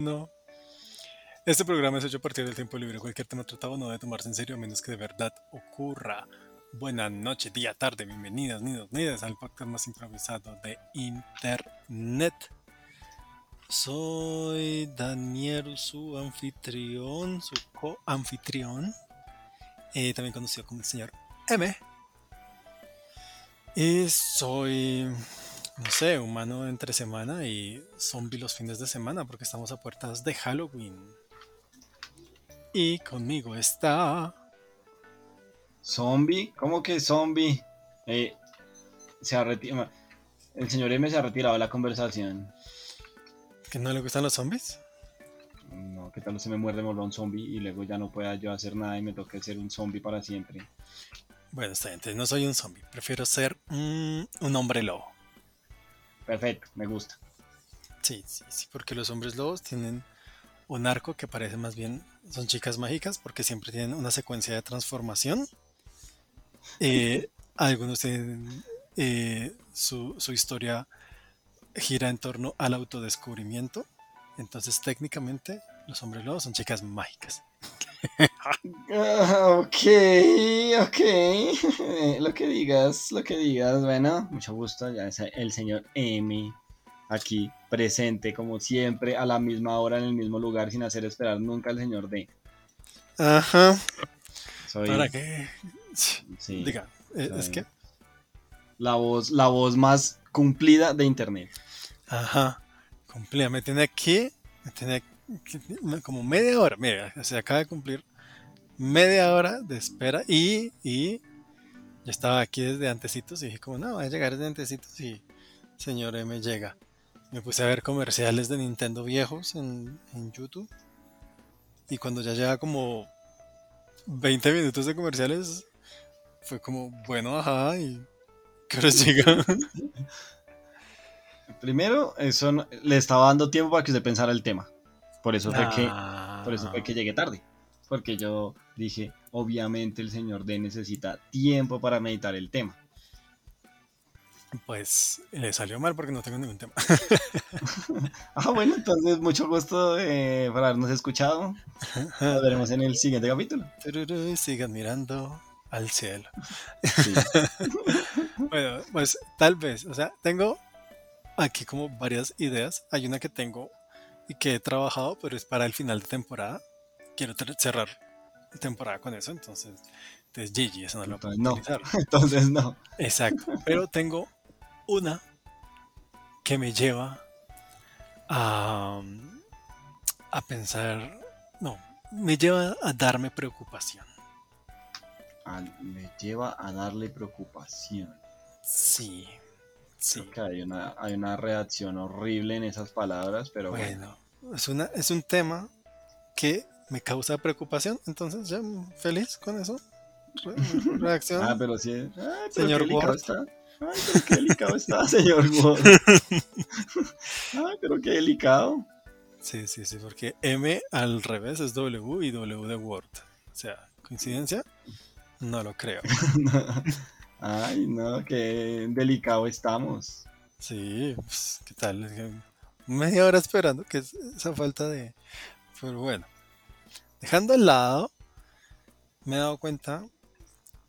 No. Este programa es hecho a partir del tiempo libre. Cualquier tema tratado no debe tomarse en serio a menos que de verdad ocurra. Buenas noches, día, tarde, bienvenidas, niños, niñas al podcast más improvisado de Internet. Soy Daniel, su anfitrión, su co-anfitrión, eh, también conocido como el señor M. Y soy, no sé, humano entre semana y zombie los fines de semana porque estamos a puertas de Halloween. Y conmigo está... ¿Zombie? ¿Cómo que zombie? Eh, se ha retirado. El señor M se ha retirado de la conversación. ¿Que no le gustan los zombies? No, ¿qué tal se me muerde un zombie y luego ya no pueda yo hacer nada y me toque ser un zombie para siempre? Bueno, está bien, entonces no soy un zombie. Prefiero ser un hombre lobo. Perfecto, me gusta. Sí, sí, sí, porque los hombres lobos tienen un arco que parece más bien son chicas mágicas porque siempre tienen una secuencia de transformación. Eh, algunos tienen eh, su, su, historia gira en torno al autodescubrimiento. Entonces técnicamente los hombres lobos son chicas mágicas. Ah, ok, ok. lo que digas, lo que digas. Bueno, mucho gusto. Ya es el señor M aquí presente como siempre a la misma hora en el mismo lugar sin hacer esperar nunca al señor D. Ajá. ¿Para qué? Sí. Diga, eh, es que la voz, la voz más cumplida de internet. Ajá. Cumplida. Me tiene aquí, me tiene como media hora. Mira, se acaba de cumplir media hora de espera y, y yo estaba aquí desde antecitos y dije como no, va a llegar desde antecitos y señor M llega. Me puse a ver comerciales de Nintendo viejos en, YouTube. Y cuando ya llega como 20 minutos de comerciales, fue como, bueno, ajá, y ¿qué hora llega? Primero, eso le estaba dando tiempo para que se pensara el tema. Por eso fue que, por eso fue que llegué tarde. Porque yo dije, obviamente el señor D necesita tiempo para meditar el tema. Pues le salió mal porque no tengo ningún tema. ah, bueno, entonces mucho gusto eh, por habernos escuchado. Nos veremos en el siguiente capítulo. sigan mirando al cielo. bueno, pues tal vez, o sea, tengo aquí como varias ideas. Hay una que tengo y que he trabajado, pero es para el final de temporada. Quiero cerrar temporada con eso, entonces, entonces GG, eso no lo puedo no. Entonces no. Exacto, pero tengo una que me lleva a, a pensar, no, me lleva a darme preocupación. me lleva a darle preocupación. Sí, sí. hay una, hay una reacción horrible en esas palabras, pero bueno. Es, una, es un tema que me causa preocupación, entonces ya feliz con eso. reacción. Ah, pero sí. Señor Ay, pero qué delicado está, señor Ward. Ay, pero qué delicado. Sí, sí, sí, porque M al revés es W y W de Word. O sea, ¿coincidencia? No lo creo. Ay, no, qué delicado estamos. Sí, pues, ¿qué tal? Media hora esperando que esa falta de... Pero bueno, dejando al lado, me he dado cuenta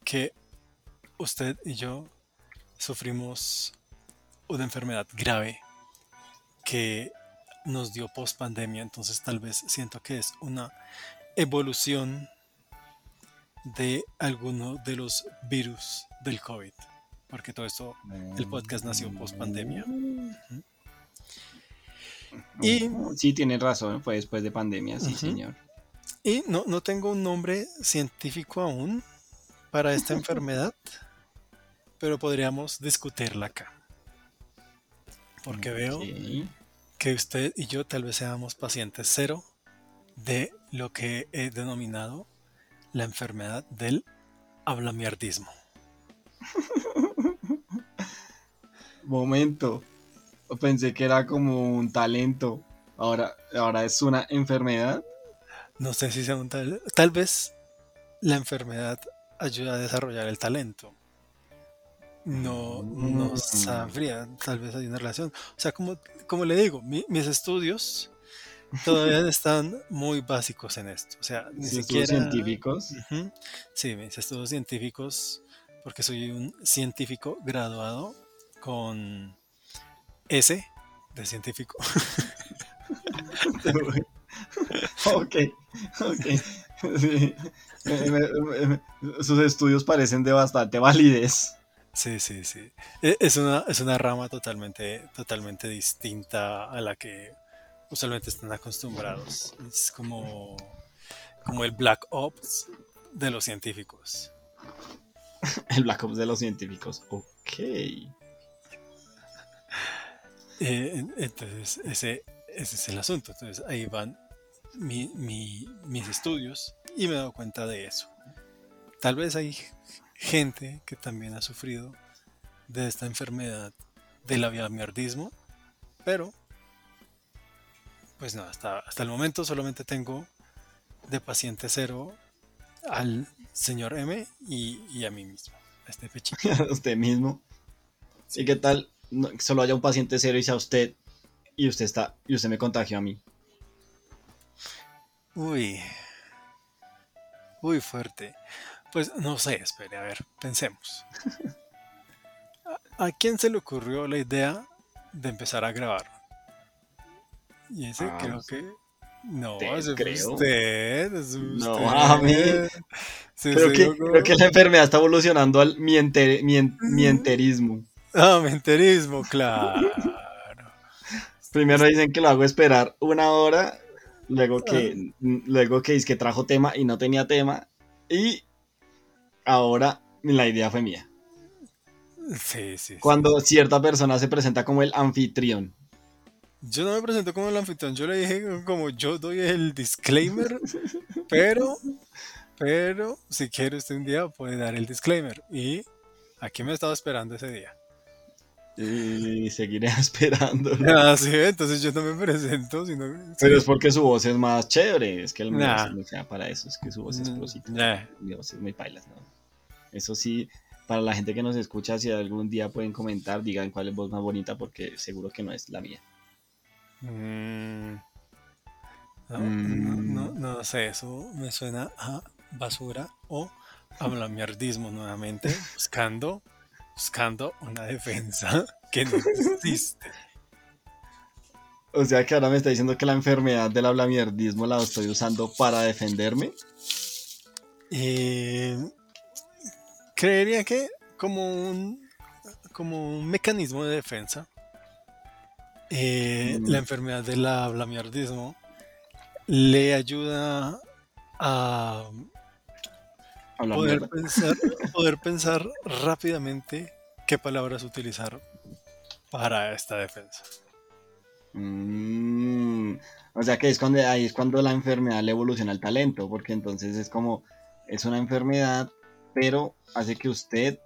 que usted y yo sufrimos una enfermedad grave que nos dio post pandemia, entonces tal vez siento que es una evolución de alguno de los virus del COVID, porque todo esto, el podcast nació post pandemia. Y sí, tiene razón, fue después de pandemia, sí, señor. Y no, no tengo un nombre científico aún para esta enfermedad pero podríamos discutirla acá. Porque veo que usted y yo tal vez seamos pacientes cero de lo que he denominado la enfermedad del hablamiardismo. Momento. Pensé que era como un talento. Ahora, ahora es una enfermedad. No sé si sea un talento. Tal vez la enfermedad ayuda a desarrollar el talento no, no mm. sabría, tal vez hay una relación. O sea, como, como le digo, mis estudios todavía están muy básicos en esto. O sea, ni siquiera. científicos. Sí, mis estudios científicos, porque soy un científico graduado con S de científico. ok, ok. Sí. Sus estudios parecen de bastante validez. Sí, sí, sí. E- Es una, es una rama totalmente, totalmente distinta a la que usualmente están acostumbrados. Es como, como el Black Ops de los científicos. El Black Ops de los científicos. Ok. Eh, en- entonces, ese, ese es el asunto. Entonces, ahí van mi- mi- mis estudios y me he dado cuenta de eso. Tal vez hay gente que también ha sufrido de esta enfermedad del aviamierdismo, pero pues no, hasta, hasta el momento solamente tengo de paciente cero al señor M y, y a mí mismo, a este pechito. usted mismo. ¿Y qué tal? No- solo haya un paciente cero y sea usted y usted está y usted me contagió a mí. Uy. Uy, fuerte. Pues no sé, espere, a ver, pensemos. ¿A, a quién se le ocurrió la idea de empezar a grabar? Y ese Ah, creo no que... No, Usted, creo. usted, es No, usted. a mí. Sí, Creo sí, que, yo creo- creo que la enfermedad está evolucionando al mienter- mien- mienterismo. Ah, menterismo, claro. Primero dicen que lo hago esperar una hora, luego que, luego que dice que trajo tema y no tenía tema, y ahora la idea fue mía. Sí, sí, sí. Cuando cierta persona se presenta como el anfitrión. Yo no me presento como el anfitrión, yo le dije como yo doy el disclaimer, pero, pero si quiere usted un día puede dar el disclaimer. Y aquí me estaba esperando ese día. Y seguiré esperando. Ah, sí, entonces yo no me presento, sino... Pero es porque su voz es más chévere, es que el mío Nah. no sea para eso, es que su voz es Mm, prosita. nah. Mi voz es muy pailas, ¿no? Eso sí, para la gente que nos escucha, si algún día pueden comentar, digan cuál es voz más bonita, porque seguro que no es la mía. Mm. No, Mm. no, no, no sé, eso me suena a basura o a blamiardismo nuevamente, buscando, buscando una defensa que no existe. O sea que ahora me está diciendo que la enfermedad del hablamierdismo la estoy usando para defenderme. Eh, creería que como un, como un mecanismo de defensa, eh, Mm. la enfermedad del hablamiardismo le ayuda a poder pensar, poder pensar rápidamente qué palabras utilizar para esta defensa. Mm, o sea que es cuando ahí es cuando la enfermedad le evoluciona el talento, porque entonces es como es una enfermedad, pero hace que usted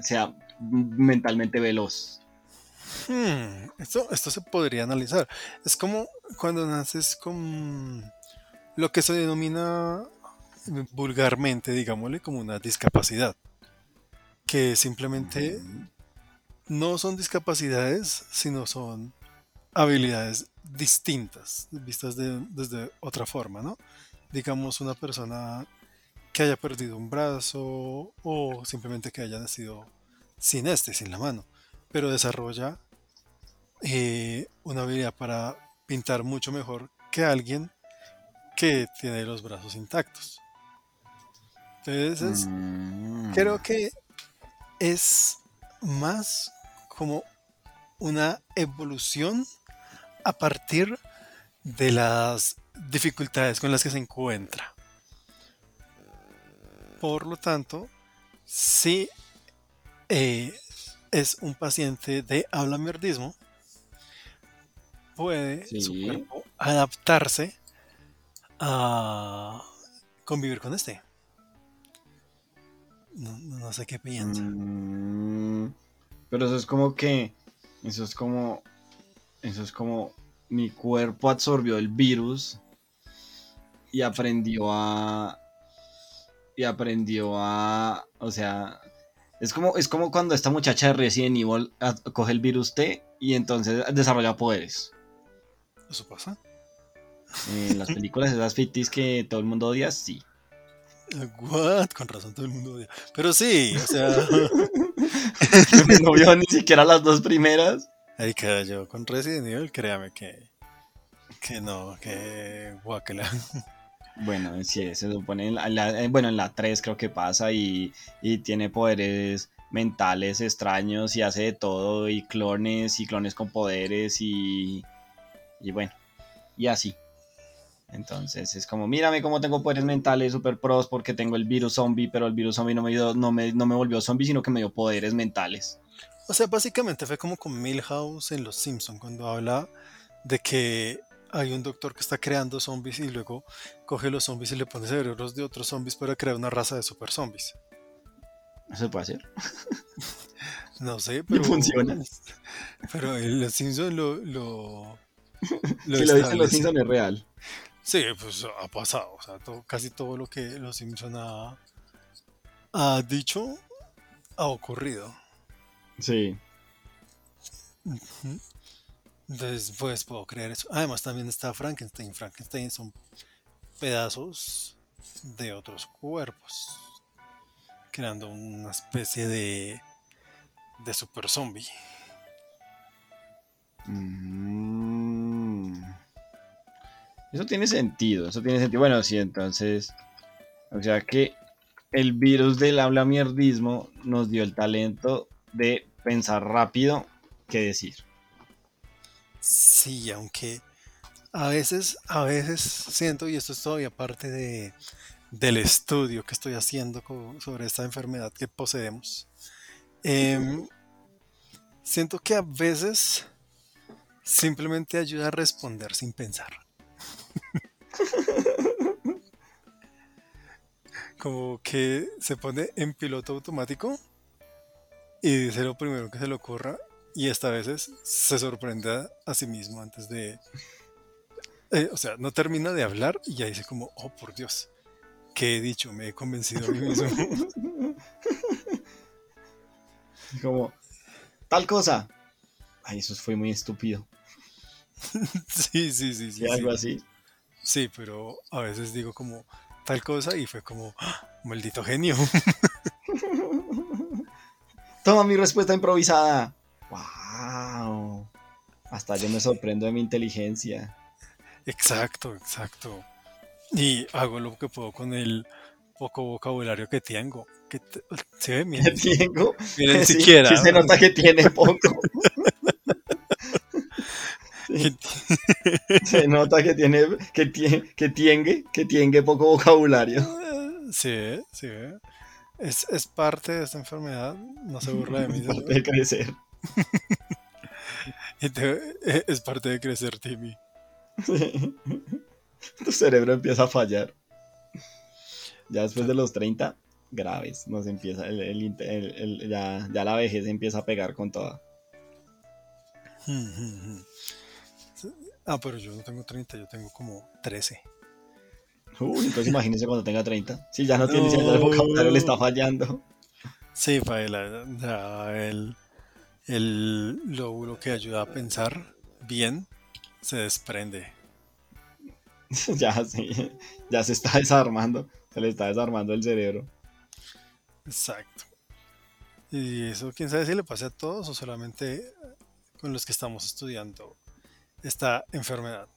sea mentalmente veloz. Hmm, esto, esto se podría analizar. Es como cuando naces con lo que se denomina vulgarmente, digámosle, como una discapacidad. Que simplemente no son discapacidades, sino son habilidades distintas, vistas de- desde otra forma, ¿no? Digamos una persona que haya perdido un brazo o simplemente que haya nacido sin este, sin la mano, pero desarrolla eh, una habilidad para pintar mucho mejor que alguien que tiene los brazos intactos. Entonces, es- Mm. creo que es más como una evolución a partir de las dificultades con las que se encuentra. Por lo tanto, si eh, es un paciente de hablamierdismo, puede su cuerpo adaptarse a convivir con este. No, no- sé qué piensa. Mm, pero eso es como que. Eso es como. Eso es como. Mi cuerpo absorbió el virus. Y aprendió a. Y aprendió a. O sea. Es como, es como cuando esta muchacha de Resident Evil a- coge el virus T y entonces desarrolla poderes. ¿Eso pasa? En las películas esas fictis que todo el mundo odia, sí. What? Con razón todo el mundo odia. Pero sí, o sea. no vio ni siquiera las dos primeras. Ahí queda yo con Resident Evil, créame que. Que no, que. Guácala. Bueno, sí, se supone. En la, eh, bueno, en la 3 creo que pasa y, y tiene poderes mentales extraños y hace de todo y clones y clones con poderes y, y bueno, y así. Entonces es como, mírame cómo tengo poderes mentales super pros porque tengo el virus zombie, pero el virus zombie no me, dio, no me, no me volvió zombie, sino que me dio poderes mentales. O sea, básicamente fue como con Milhouse en Los Simpsons, cuando habla de que hay un doctor que está creando zombies y luego coge los zombies y le pone cerebros de otros zombies para crear una raza de super zombies. ¿Eso se puede hacer? no sé, pero. funciona. Pero en Los Simpsons lo. lo, lo si lo dicen Los Simpsons es real. Sí, pues ha pasado. O sea, casi todo lo que Los Simpson ha, ha dicho ha ocurrido. Sí. Entonces, pues puedo creer eso. Además, también está Frankenstein. Frankenstein son pedazos de otros cuerpos, creando una especie de, de super zombie. Mm. Eso tiene sentido, eso tiene sentido. Bueno, sí, entonces, o sea que el virus del habla mierdismo nos dio el talento de pensar rápido que decir. Sí, aunque a veces, a veces siento, y esto es todavía parte de, del estudio que estoy haciendo sobre esta enfermedad que poseemos, em, siento que a veces simplemente ayuda a responder sin pensar. Como que se pone en piloto automático y dice lo primero que se le ocurra y esta vez se sorprende a sí mismo antes de... Eh, o sea, no termina de hablar y ya dice como, oh por Dios, ¿qué he dicho? Me he convencido a mí mismo. como, tal cosa. Ay, eso fue muy estúpido. sí, sí, sí, sí. algo así. Sí, pero a veces digo como tal cosa y fue como, ¡Ah! maldito genio. Toma mi respuesta improvisada. ¡Wow! Hasta yo me sorprendo de mi inteligencia. Exacto, exacto. Y hago lo que puedo con el poco vocabulario que tengo. Que ¿Se ve? ¿Qué tengo? ni siquiera. se nota que tiene poco. Se nota que tiene, que tiene, que tiene, que tiene poco vocabulario. Sí, sí. Es, es parte de esta enfermedad. No se burla de mí. Es parte de crecer. es parte de crecer, Timmy. Tu cerebro empieza a fallar. Ya después de los 30, graves. Nos empieza el, el, ya, ya la vejez empieza a pegar con toda. Ah, pero yo no tengo 30, yo tengo como 13. Uy, entonces imagínese cuando tenga 30. Si ya no tiene no. el vocabulario, le está fallando. Sí, Paela, el, el lóbulo que ayuda a pensar bien se desprende. ya, sí, ya se está desarmando, se le está desarmando el cerebro. Exacto. Y eso, quién sabe si le pasa a todos o solamente con los que estamos estudiando esta enfermedad.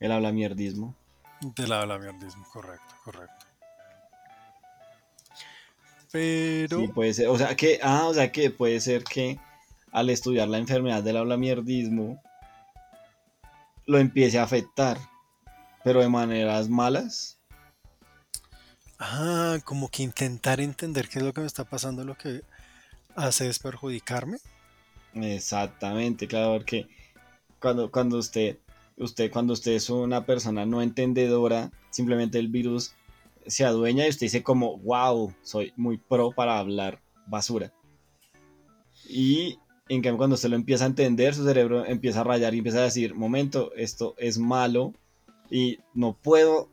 El habla mierdismo. Del habla mierdismo, correcto, correcto. Pero. Sí, puede ser. O sea que. Ah, o sea que puede ser que al estudiar la enfermedad del habla mierdismo lo empiece a afectar. Pero de maneras malas. Ah, como que intentar entender qué es lo que me está pasando, lo que hace es perjudicarme. Exactamente, claro, porque cuando, cuando usted, usted, cuando usted es una persona no entendedora, simplemente el virus se adueña y usted dice como, wow, soy muy pro para hablar basura. Y en cambio cuando usted lo empieza a entender, su cerebro empieza a rayar y empieza a decir, momento, esto es malo y no puedo,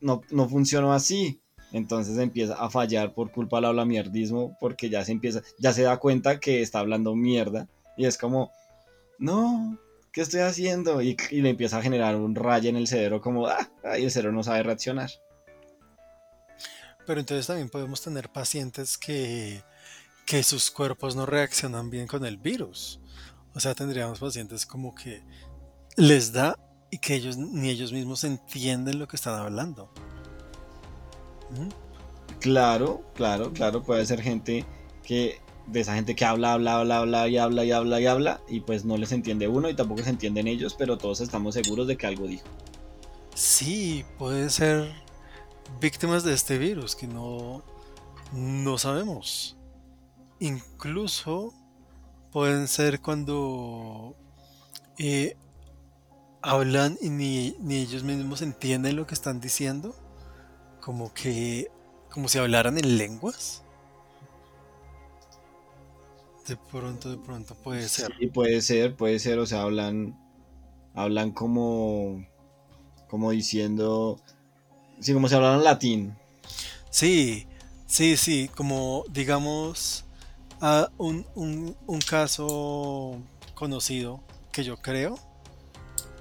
no, no funciono así. Entonces empieza a fallar por culpa del habla mierdismo porque ya se empieza, ya se da cuenta que está hablando mierda y es como, no, ¿qué estoy haciendo? Y, y le empieza a generar un rayo en el cerebro como, ah, ah", y el cerebro no sabe reaccionar. Pero entonces también podemos tener pacientes que, que sus cuerpos no reaccionan bien con el virus. O sea, tendríamos pacientes como que les da y que ellos ni ellos mismos entienden lo que están hablando. ¿Mm? Claro, claro, claro, puede ser gente que de esa gente que habla, habla, habla, habla y habla y habla y habla y pues no les entiende uno y tampoco se entienden ellos, pero todos estamos seguros de que algo dijo. Sí, pueden ser víctimas de este virus que no, no sabemos. Incluso pueden ser cuando eh, hablan y ni, ni ellos mismos entienden lo que están diciendo, como que como si hablaran en lenguas. De pronto, de pronto puede ser. Sí, puede ser, puede ser, o sea, hablan hablan como como diciendo sí, como si hablaran latín. Sí, sí, sí, como digamos a un, un, un caso conocido que yo creo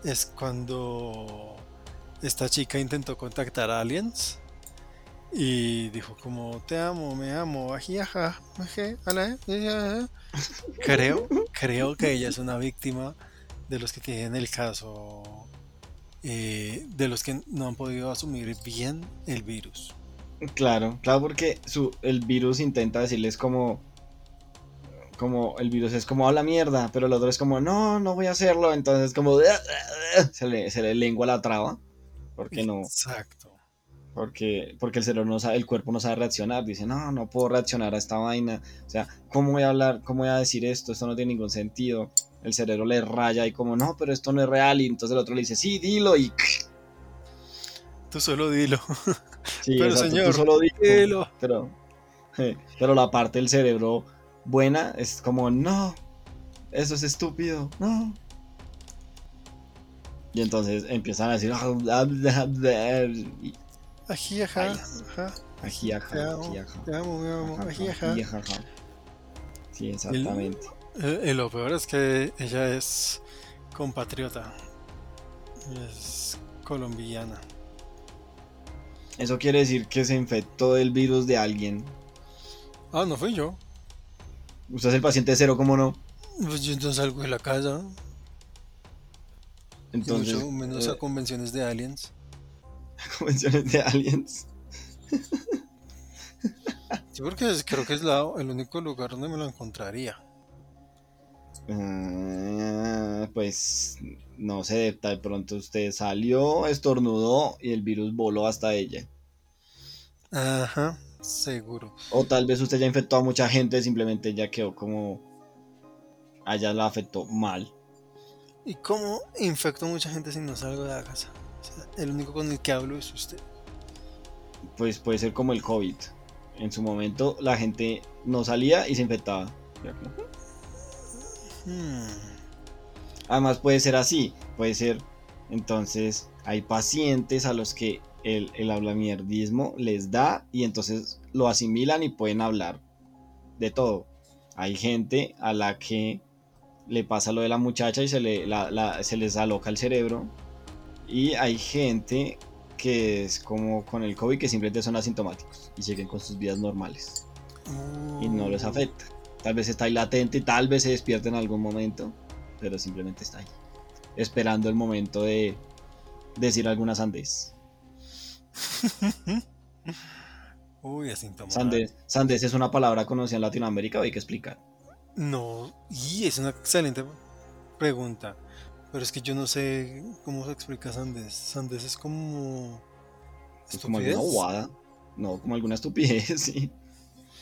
es cuando esta chica intentó contactar a aliens y dijo como te amo, me amo, ajiaja, creo, creo que ella es una víctima de los que tienen el caso eh, de los que no han podido asumir bien el virus. Claro, claro, porque su, el virus intenta decirles como como el virus es como a la mierda, pero el otro es como no, no voy a hacerlo, entonces como se le, se le lengua la traba, porque no. Exacto. Porque, porque el cerebro no sabe, el cuerpo no sabe reaccionar, dice, no, no puedo reaccionar a esta vaina, o sea, ¿cómo voy a hablar, cómo voy a decir esto? Esto no tiene ningún sentido. El cerebro le raya y como, no, pero esto no es real, y entonces el otro le dice, sí, dilo, y... Tú solo dilo. Sí, pero señor, tú solo dilo. Pero, pero la parte del cerebro buena es como, no, eso es estúpido, no. Y entonces empiezan a decir, ají, ajá, ají, ajá, te amo, me amo, ají, ajá. Sí, exactamente. Y lo peor es que ella es compatriota, es colombiana. Eso quiere decir que se infectó del virus de alguien. Ah, no fui yo. Usted es el paciente cero, ¿cómo no? Pues yo no salgo de la casa. Entonces. Mucho menos a convenciones de aliens. Convenciones de aliens. Sí, porque creo que es la, el único lugar donde me lo encontraría. Uh, pues no sé, de pronto usted salió, estornudó y el virus voló hasta ella. Ajá, seguro. O tal vez usted ya infectó a mucha gente, simplemente ya quedó como. Allá la afectó mal. ¿Y cómo infectó a mucha gente si no salgo de la casa? El único con el que hablo es usted. Pues puede ser como el COVID. En su momento la gente no salía y se infectaba. Hmm. Además puede ser así. Puede ser. Entonces hay pacientes a los que el, el hablamierdismo les da y entonces lo asimilan y pueden hablar de todo. Hay gente a la que le pasa lo de la muchacha y se, le, se les aloca el cerebro. Y hay gente que es como con el COVID que simplemente son asintomáticos y siguen con sus vidas normales. Y no les afecta. Tal vez está ahí latente, tal vez se despierta en algún momento, pero simplemente está ahí. Esperando el momento de decir alguna sandez. Uy, asintomático. Sandez, sandez es una palabra conocida en Latinoamérica, hay que explicar. No, y es una excelente pregunta. Pero es que yo no sé cómo se explica Sandés. Sandés es como. Es como alguna guada. No, como alguna estupidez, sí.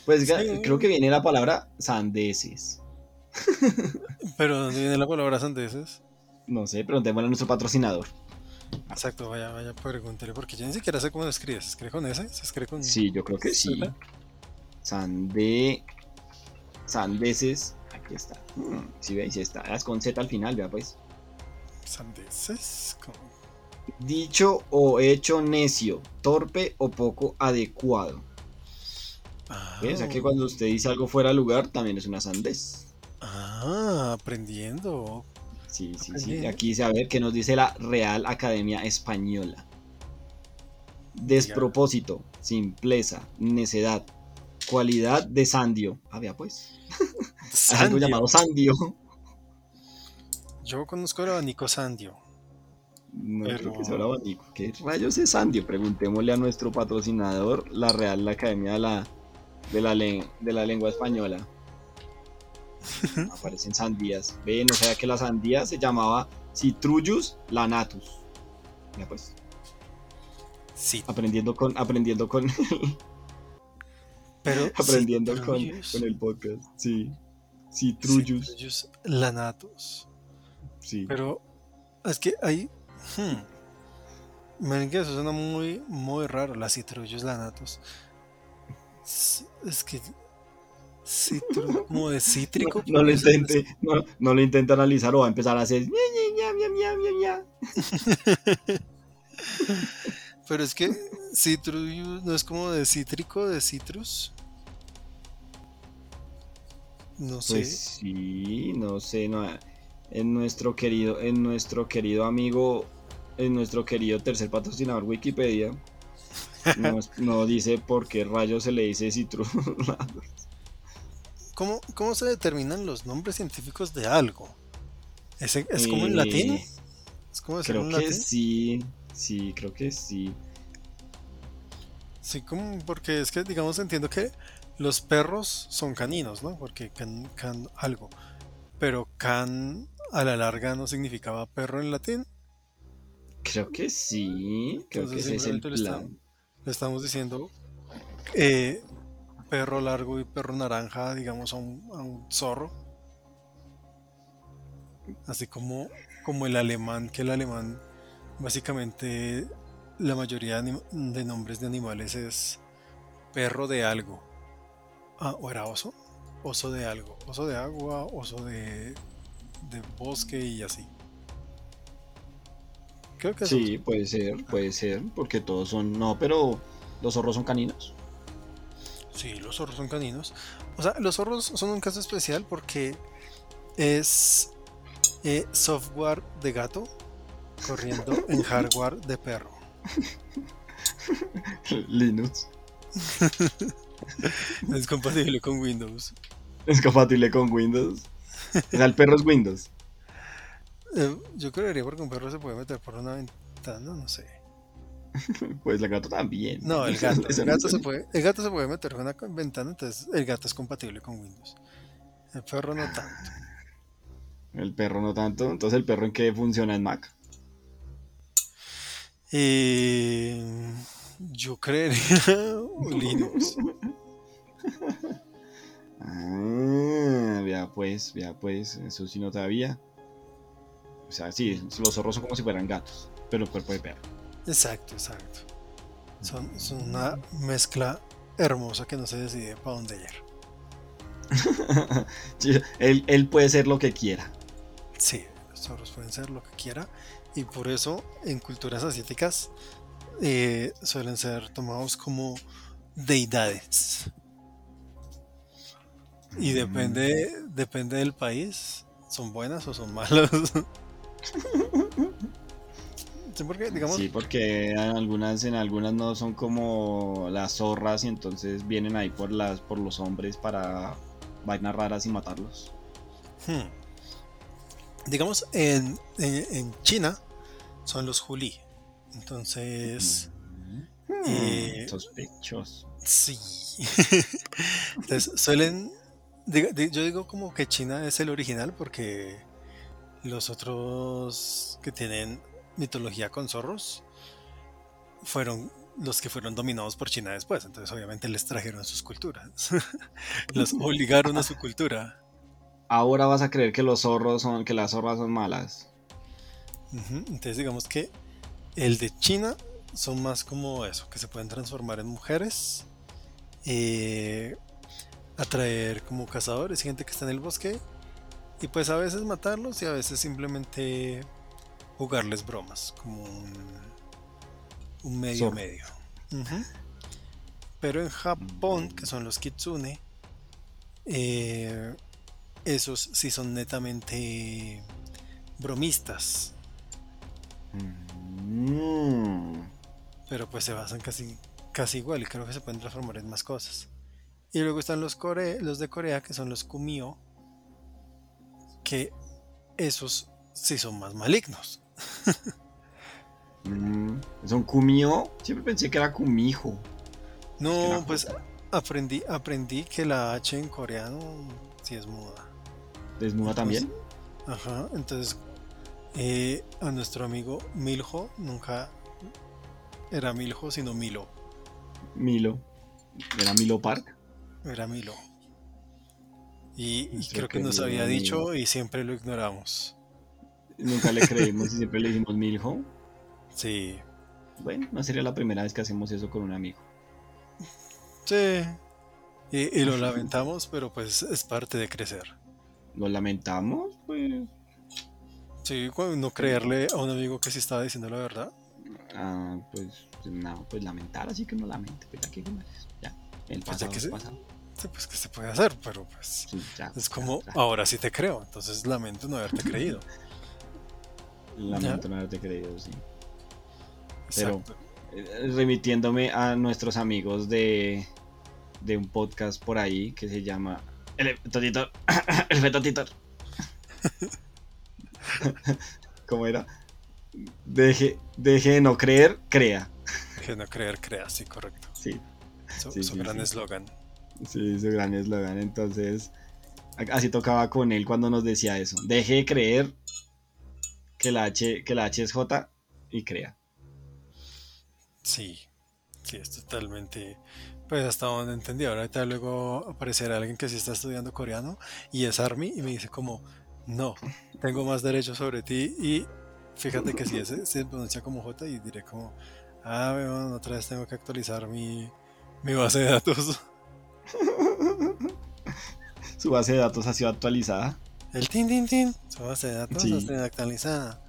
Pues creo que viene la palabra sandeces. ¿Pero dónde viene la palabra sandeces? No sé, preguntémosle a nuestro patrocinador. Exacto, vaya, vaya, pregúntele, porque yo ni siquiera sé cómo se escribe. ¿Se escribe con S? ¿Se escribe con Sí, yo creo que sí. Sande. Sandeces. Aquí está. Mm, si veis, está. Es con Z al final, vea pues. Sandeces. Dicho o hecho necio, torpe o poco adecuado. Ah, O sea que cuando usted dice algo fuera de lugar, también es una sandez. Ah, aprendiendo. Sí, sí, sí. Aquí dice a ver qué nos dice la Real Academia Española. Despropósito, simpleza, necedad, cualidad de sandio. Ah, vea pues. Hay algo Sandio. llamado sandio. Yo conozco el abanico Sandio. No Pero- creo que sea un abanico. ¿Qué rayos es sandio? Preguntémosle a nuestro patrocinador, la Real Academia de la, de la, de la Lengua Española. Aparecen sandías. Ve, no sabía que la sandía se llamaba Citrullus lanatus. Ya pues, Sí, aprendiendo con, aprendiendo con, pero. aprendiendo con, con el podcast. Sí. Citrullus. Citrus lanatus. Sí. Pero es que hay. Hmm, marica, eso suena muy, muy raro, las citrullos lanatus. Es, es que. Citru, como de cítrico. No, no lo intente, no, no lo intente analizar o va a empezar a hacer. Pero es que citrus no es como de cítrico, de citrus. No sé. Pues sí, no sé, no, en nuestro querido, en nuestro querido amigo, en nuestro querido tercer patrocinador Wikipedia, no, no dice por qué rayos se le dice citrus. ¿Cómo, ¿Cómo se determinan los nombres científicos de algo? ¿Es, es como en Eh, latín? ¿Es como creo en que latín? sí, sí, creo que sí. Sí, como porque es que, digamos, entiendo que los perros son caninos, ¿no? Porque can, can algo. Pero can a la larga no significaba perro en latín. Creo que sí, creo Entonces, que ese es el le estamos diciendo eh, perro largo y perro naranja, digamos, a un, a un zorro. Así como, como el alemán, que el alemán, básicamente, la mayoría de, de nombres de animales es perro de algo. Ah, ¿o era oso? Oso de algo. Oso de agua, oso de, de bosque y así. Creo que Sí, puede ser, puede ser, porque todos son, no, pero los zorros son caninos. Sí, los zorros son caninos. O sea, los zorros son un caso especial porque es eh, software de gato corriendo en hardware de perro. Linux. Es compatible con Windows. Es compatible con Windows. El perro es Windows. Eh, yo creería porque un perro se puede meter por una ventana, no sé. Pues el gato también. No, el gato, el gato, se, puede, el gato se puede meter por una ventana, entonces el gato es compatible con Windows. El perro no tanto. El perro no tanto. Entonces, ¿el perro en qué funciona en Mac? Eh, yo creería Linux. Ah, vea pues, vea pues. Eso sí no sabía. O sea, sí, los zorros son como si fueran gatos, pero el cuerpo de perro. Exacto, exacto. Son, son una mezcla hermosa que no se decide para dónde ir. Sí, él, él puede ser lo que quiera. Sí, los zorros pueden ser lo que quiera y por eso en culturas asiáticas eh, suelen ser tomados como deidades. Y depende, depende del país, son buenas o son malas. Sí, porque digamos, Sí, porque en algunas, en algunas no son como las zorras y entonces vienen ahí por las, por los hombres para vainas raras y matarlos. Hmm. Digamos, en, en- en China son los Juli. Entonces, Eh, Sospechoso. sí. Entonces, suelen. Diga- Yo digo como que China es el original porque los otros que tienen mitología con zorros fueron los que fueron dominados por China después. Entonces, obviamente, les trajeron sus culturas. los obligaron a su cultura. Ahora vas a creer que los zorros son, que las zorras son malas. Entonces digamos que el de China son más como eso, que se pueden transformar en mujeres, eh, atraer como cazadores, gente que está en el bosque, y pues a veces matarlos y a veces simplemente jugarles bromas, como un, un medio medio. Pero en Japón, que son los kitsune, eh, esos sí son netamente bromistas, Mm. pero pues se basan casi, casi igual y creo que se pueden transformar en más cosas. Y luego están los, core, los de Corea, que son los Kumio, que esos sí son más malignos. Mm. ¿Son kumio? Siempre pensé que era kumijo. No, Es pues aprendí, aprendí que la H en coreano sí es muda. ¿Desnuda también? Ajá, entonces eh, a nuestro amigo Miljo nunca era Miljo, sino Milo. Milo. ¿Era Milo Park? Era Milo. Y, y creo que nos había amigo. dicho y siempre lo ignoramos. Nunca le creímos y siempre le dijimos Miljo. Sí, Bueno, no sería la primera vez que hacemos eso con un amigo. sí. Y, y lo lamentamos, pero pues es parte de crecer. ¿Lo lamentamos? Pues. Sí, no creerle a un amigo que sí estaba diciendo la verdad. ah, pues. No, pues lamentar, así que no lamente. Pues Ya. El Pues ya pasado que pasado. Sí, pues que se puede hacer, pero pues Sí, ya, es como ya. ahora sí te creo, entonces lamento no haberte creído. Lamento no haberte creído, sí. Pero- Exacto. Eh, remitiéndome a nuestros amigos de, de un podcast por ahí que se llama El Fetotito. El Fetotito. ¿Cómo era? Deje, deje de no creer, crea. Que no creer, crea, sí, correcto. Sí, Su, Sí, su sí, gran sí. eslogan. sí, su gran eslogan. Entonces, así tocaba con él cuando nos decía eso. Deje de creer que la H, que la H es J y crea. Sí, sí, es totalmente. Pues hasta donde entendí. Ahorita luego aparecerá alguien que sí está estudiando coreano y es Army y me dice como, no, tengo más derechos sobre ti y fíjate que si ese se pronuncia como J y diré como, ah, weón, otra vez tengo que actualizar mi, mi base de datos. Su base de datos ha sido actualizada. El tin, tin, tin, su base de datos Sí. está actualizada.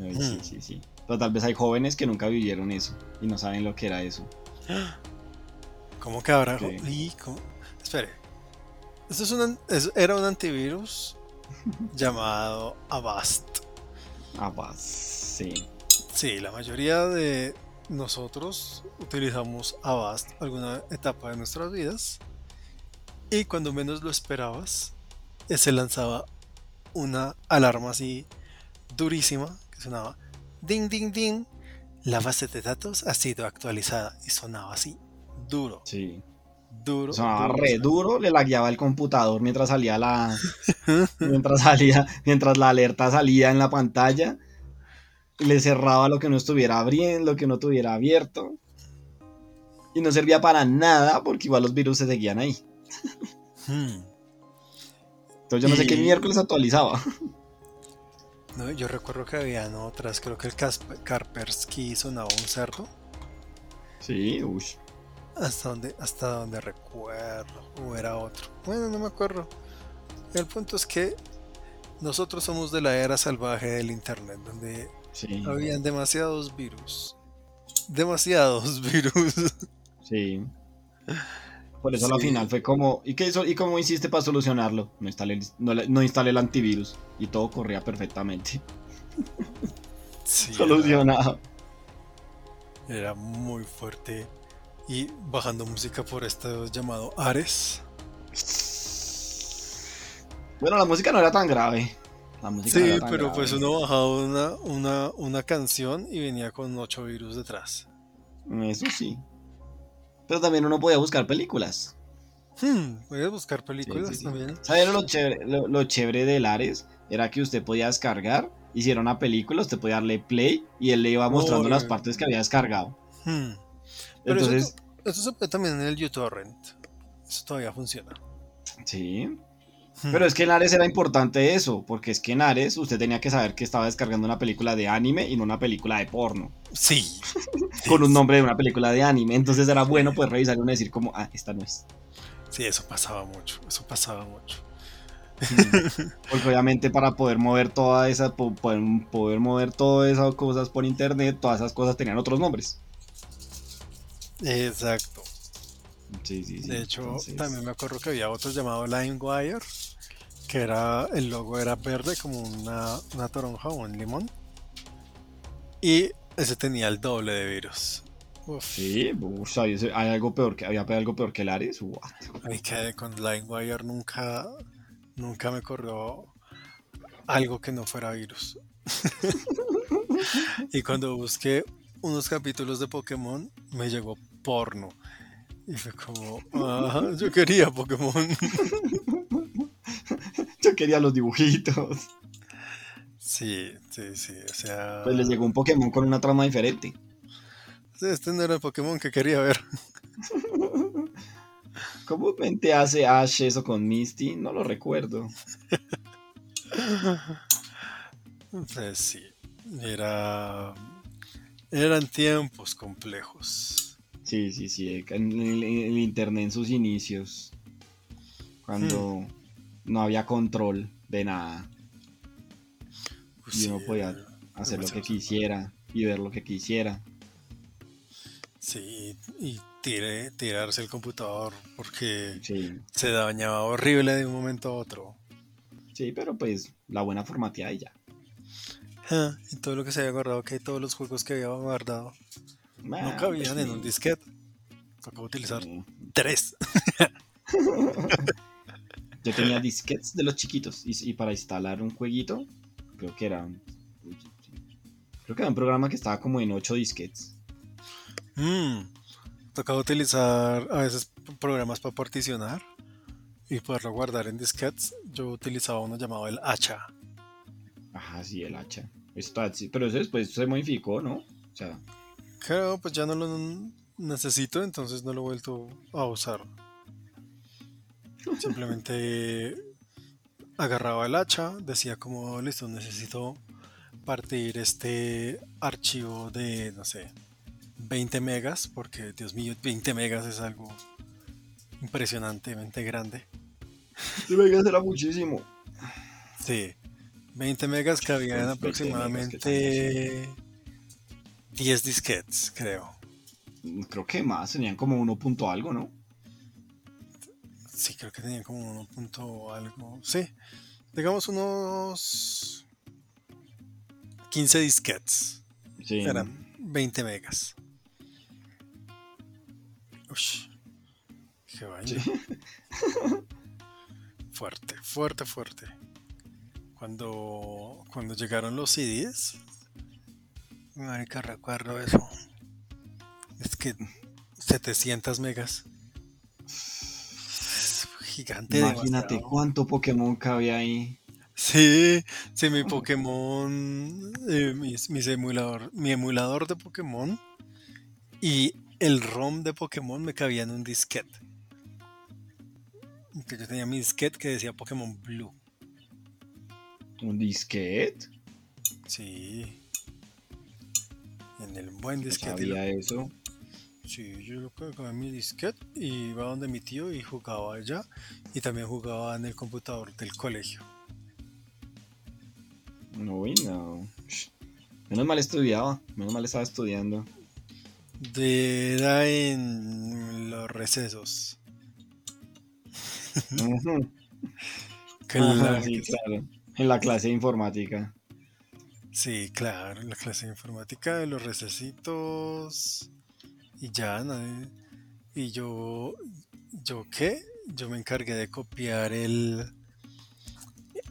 Ay, Mm. sí, sí, sí. Pero tal vez hay jóvenes que nunca vivieron eso y no saben lo que era eso. ¿Cómo que habrá? Sí. y cómo- Espere. Esto es un, es- era un antivirus llamado Avast. Pues, sí. Sí, la mayoría de nosotros utilizamos Avast alguna etapa de nuestras vidas. Y cuando menos lo esperabas, eh, se lanzaba una alarma así durísima que sonaba ding ding ding. La base de datos ha sido actualizada y sonaba así duro, Sí. duro. Sonaba duro, re duro, le lagueaba el computador mientras salía la. mientras salía, mientras la alerta salía en la pantalla. Le cerraba lo que no estuviera abriendo, lo que no tuviera abierto. Y no servía para nada porque igual los virus se seguían ahí. Hmm. Entonces yo no sé qué miércoles actualizaba. No, yo recuerdo que habían otras, creo que el Kasp- Kaspersky sonaba un cerdo. Sí, uy. Hasta donde, hasta donde recuerdo. O era otro. Bueno, no me acuerdo. El punto es que nosotros somos de la era salvaje del internet, donde Sí, habían demasiados virus. Demasiados virus. sí. Por eso a la Sí. final fue como, ¿y qué hizo? ¿Y cómo hiciste para solucionarlo? No instalé, el- no, instalé el antivirus y todo corría perfectamente. Sí, era, Solucionado. era muy fuerte. Y bajando música por esto llamado Ares. Bueno, la música no era tan grave. La música no Sí, pero grave. pues uno bajaba una, una, una canción y venía con ocho virus detrás. Eso sí. Pero también uno podía buscar películas. Hmm, voy a buscar películas Sí, sí, sí. también. ¿Sabes lo chévere, lo, lo chévere del Ares? Era que usted podía descargar, hiciera una película, usted podía darle play y él le iba mostrando las partes que había descargado. Hmm. Pero eso Entonces, Esto se puede también en el uTorrent. Eso todavía funciona. sí. Pero es que en Ares era importante eso, porque es que en Ares usted tenía que saber que estaba descargando una película de anime y no una película de porno, Sí. con un nombre de una película de anime. Entonces era bueno pues revisar y decir como, ah, esta no es. Sí, eso pasaba mucho. Eso pasaba mucho. Porque obviamente para poder mover toda esa, po- poder, poder mover todas esas cosas por internet, todas esas cosas tenían otros nombres. Exacto. Sí, sí, sí. De hecho, entonces- también me acuerdo que había otro llamado LimeWire, que era el logo era verde como una, una toronja o un limón. Y ese tenía el doble de virus. Uf. Sí, uf, hay algo peor que había algo peor que el Ares. What? Ahí quedé con LineWire nunca nunca me corrió algo que no fuera virus. y cuando busqué unos capítulos de Pokémon me llegó porno. Y fue como, ah, yo quería Pokémon. yo quería los dibujitos. Sí, sí, sí, o sea... Pues les llegó un Pokémon con una trama diferente. Este no era el Pokémon que quería ver. Comúnmente hace Ash eso con Misty, no lo recuerdo. Pues sí, era... eran tiempos complejos. Sí, sí, sí, en el, internet en sus inicios, cuando hmm. no había control de nada. y uno podía hacer lo que quisiera y ver lo que quisiera. Sí, y tirarse el computador porque se dañaba horrible de un momento a otro. Sí, pero pues la buena formateada y ya. Ah, y todo lo que se había guardado, que todos los juegos que había guardado no cabían pues en un disquete. Tocaba utilizar tres. Yo tenía disquetes de los chiquitos y, para instalar un jueguito, creo que era creo que era un programa que estaba como en ocho disquetes. Mmm, tocaba utilizar a veces programas para particionar y poderlo guardar en disquetes. Yo utilizaba uno llamado el hacha. Ajá, sí, el hacha. pero eso después se modificó, ¿no? O sea. Claro, pues ya no lo necesito, entonces no lo he vuelto a usar. Simplemente agarraba el hacha, decía como, listo, necesito partir este archivo de, no sé, 20 megas, porque Dios mío, 20 megas es algo impresionantemente grande. 20 megas era muchísimo. Sí, 20 megas cabían aproximadamente 10 disquetes, creo. Creo que más, tenían como 1 punto algo, ¿no? Sí, creo que tenían como 1 punto algo. Sí, digamos unos 15 disquetes. Sí. Eran 20 megas. Uy, qué vaina. fuerte, fuerte, fuerte. Cuando, cuando llegaron los CDs, marica, recuerdo eso. Es que 700 megas. Gigante. Imagínate cuánto Pokémon cabía ahí. Sí, sí, mi Pokémon, eh, mi, emulador, mi emulador de Pokémon y el ROM de Pokémon me cabía en un disquete. yo tenía mi disquete que decía Pokémon Blue. ¿Un disquete? Sí. En el buen disquete. ¿Sabía eso? Sí, yo lo colocaba en mi disquete y iba donde mi tío y jugaba allá. Y también jugaba en el computador del colegio. No, no. Menos mal estudiaba, menos mal estaba estudiando. De era en los recesos. En la clase de informática. Sí, claro, la clase de informática de los recesitos. Y ya, Y yo. ¿Yo qué? Yo me encargué de copiar el.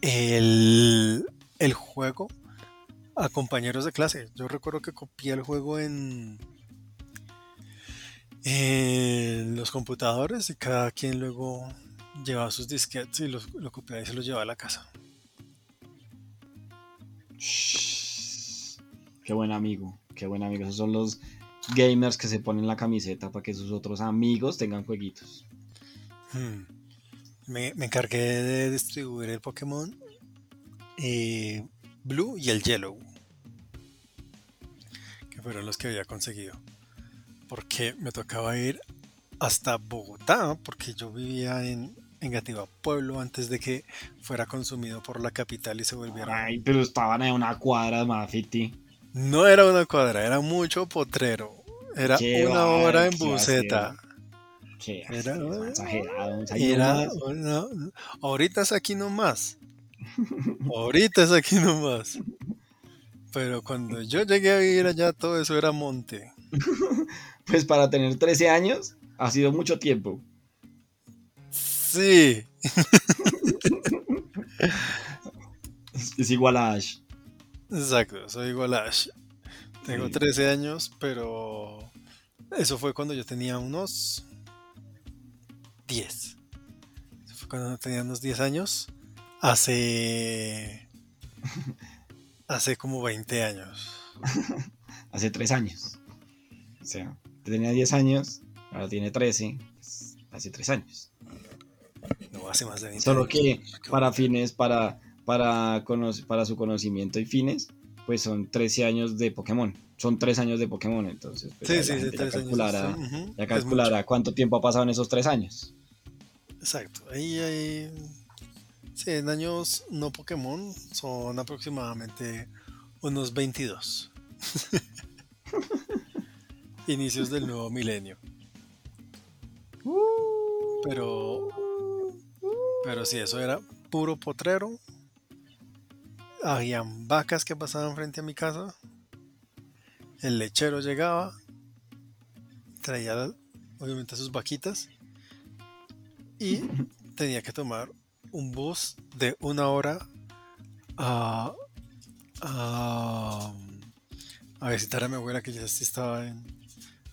El. El juego a compañeros de clase. Yo recuerdo que copié el juego en en los computadores y cada quien luego llevaba sus disquetes y los, lo copiaba y se los llevaba a la casa. Qué buen amigo, qué buen amigo. Esos son los gamers que se ponen la camiseta para que sus otros amigos tengan jueguitos. Hmm. Me, encargué de distribuir el Pokémon eh, Blue y el Yellow, que fueron los que había conseguido porque me tocaba ir hasta Bogotá, porque yo vivía en, Gativa Pueblo antes de que fuera consumido por la capital y se volviera. Ay, pero estaban en una cuadra, Mafiti. No era una cuadra, era mucho potrero. Era una hora en buseta. Qué Era- exagerado. era, ahorita es aquí nomás. ahorita es aquí nomás. Pero cuando yo llegué a vivir allá, todo eso era monte. Pues para tener 13 años ha sido mucho tiempo. Sí, Es, es igual a Ash. exacto, soy igual a Ash. Tengo Sí. 13 años, pero eso fue cuando yo tenía unos 10. Eso fue cuando tenía unos 10 años. Hace. Hace como 20 años. Hace 3 años. O sea, tenía 10 años, ahora tiene 13. pues, hace 3 años. No, hace más de 20 Solo que para fines, para, para, para su conocimiento y fines, pues son 13 años de Pokémon. Son 3 años de Pokémon, entonces. pues, Sí, sí, sí, ya tres años. calculará, sí, ujú, ya es calculará cuánto tiempo ha pasado en esos 3 años. Exacto. Ahí hay. Sí, en años no Pokémon son aproximadamente unos 22. Inicios del nuevo milenio. Pero. Pero sí, eso era puro potrero. Habían vacas que pasaban frente a mi casa. El lechero llegaba. Traía obviamente sus vaquitas. Y tenía que tomar un bus de una hora a, a, a visitar a mi abuela que ya estaba en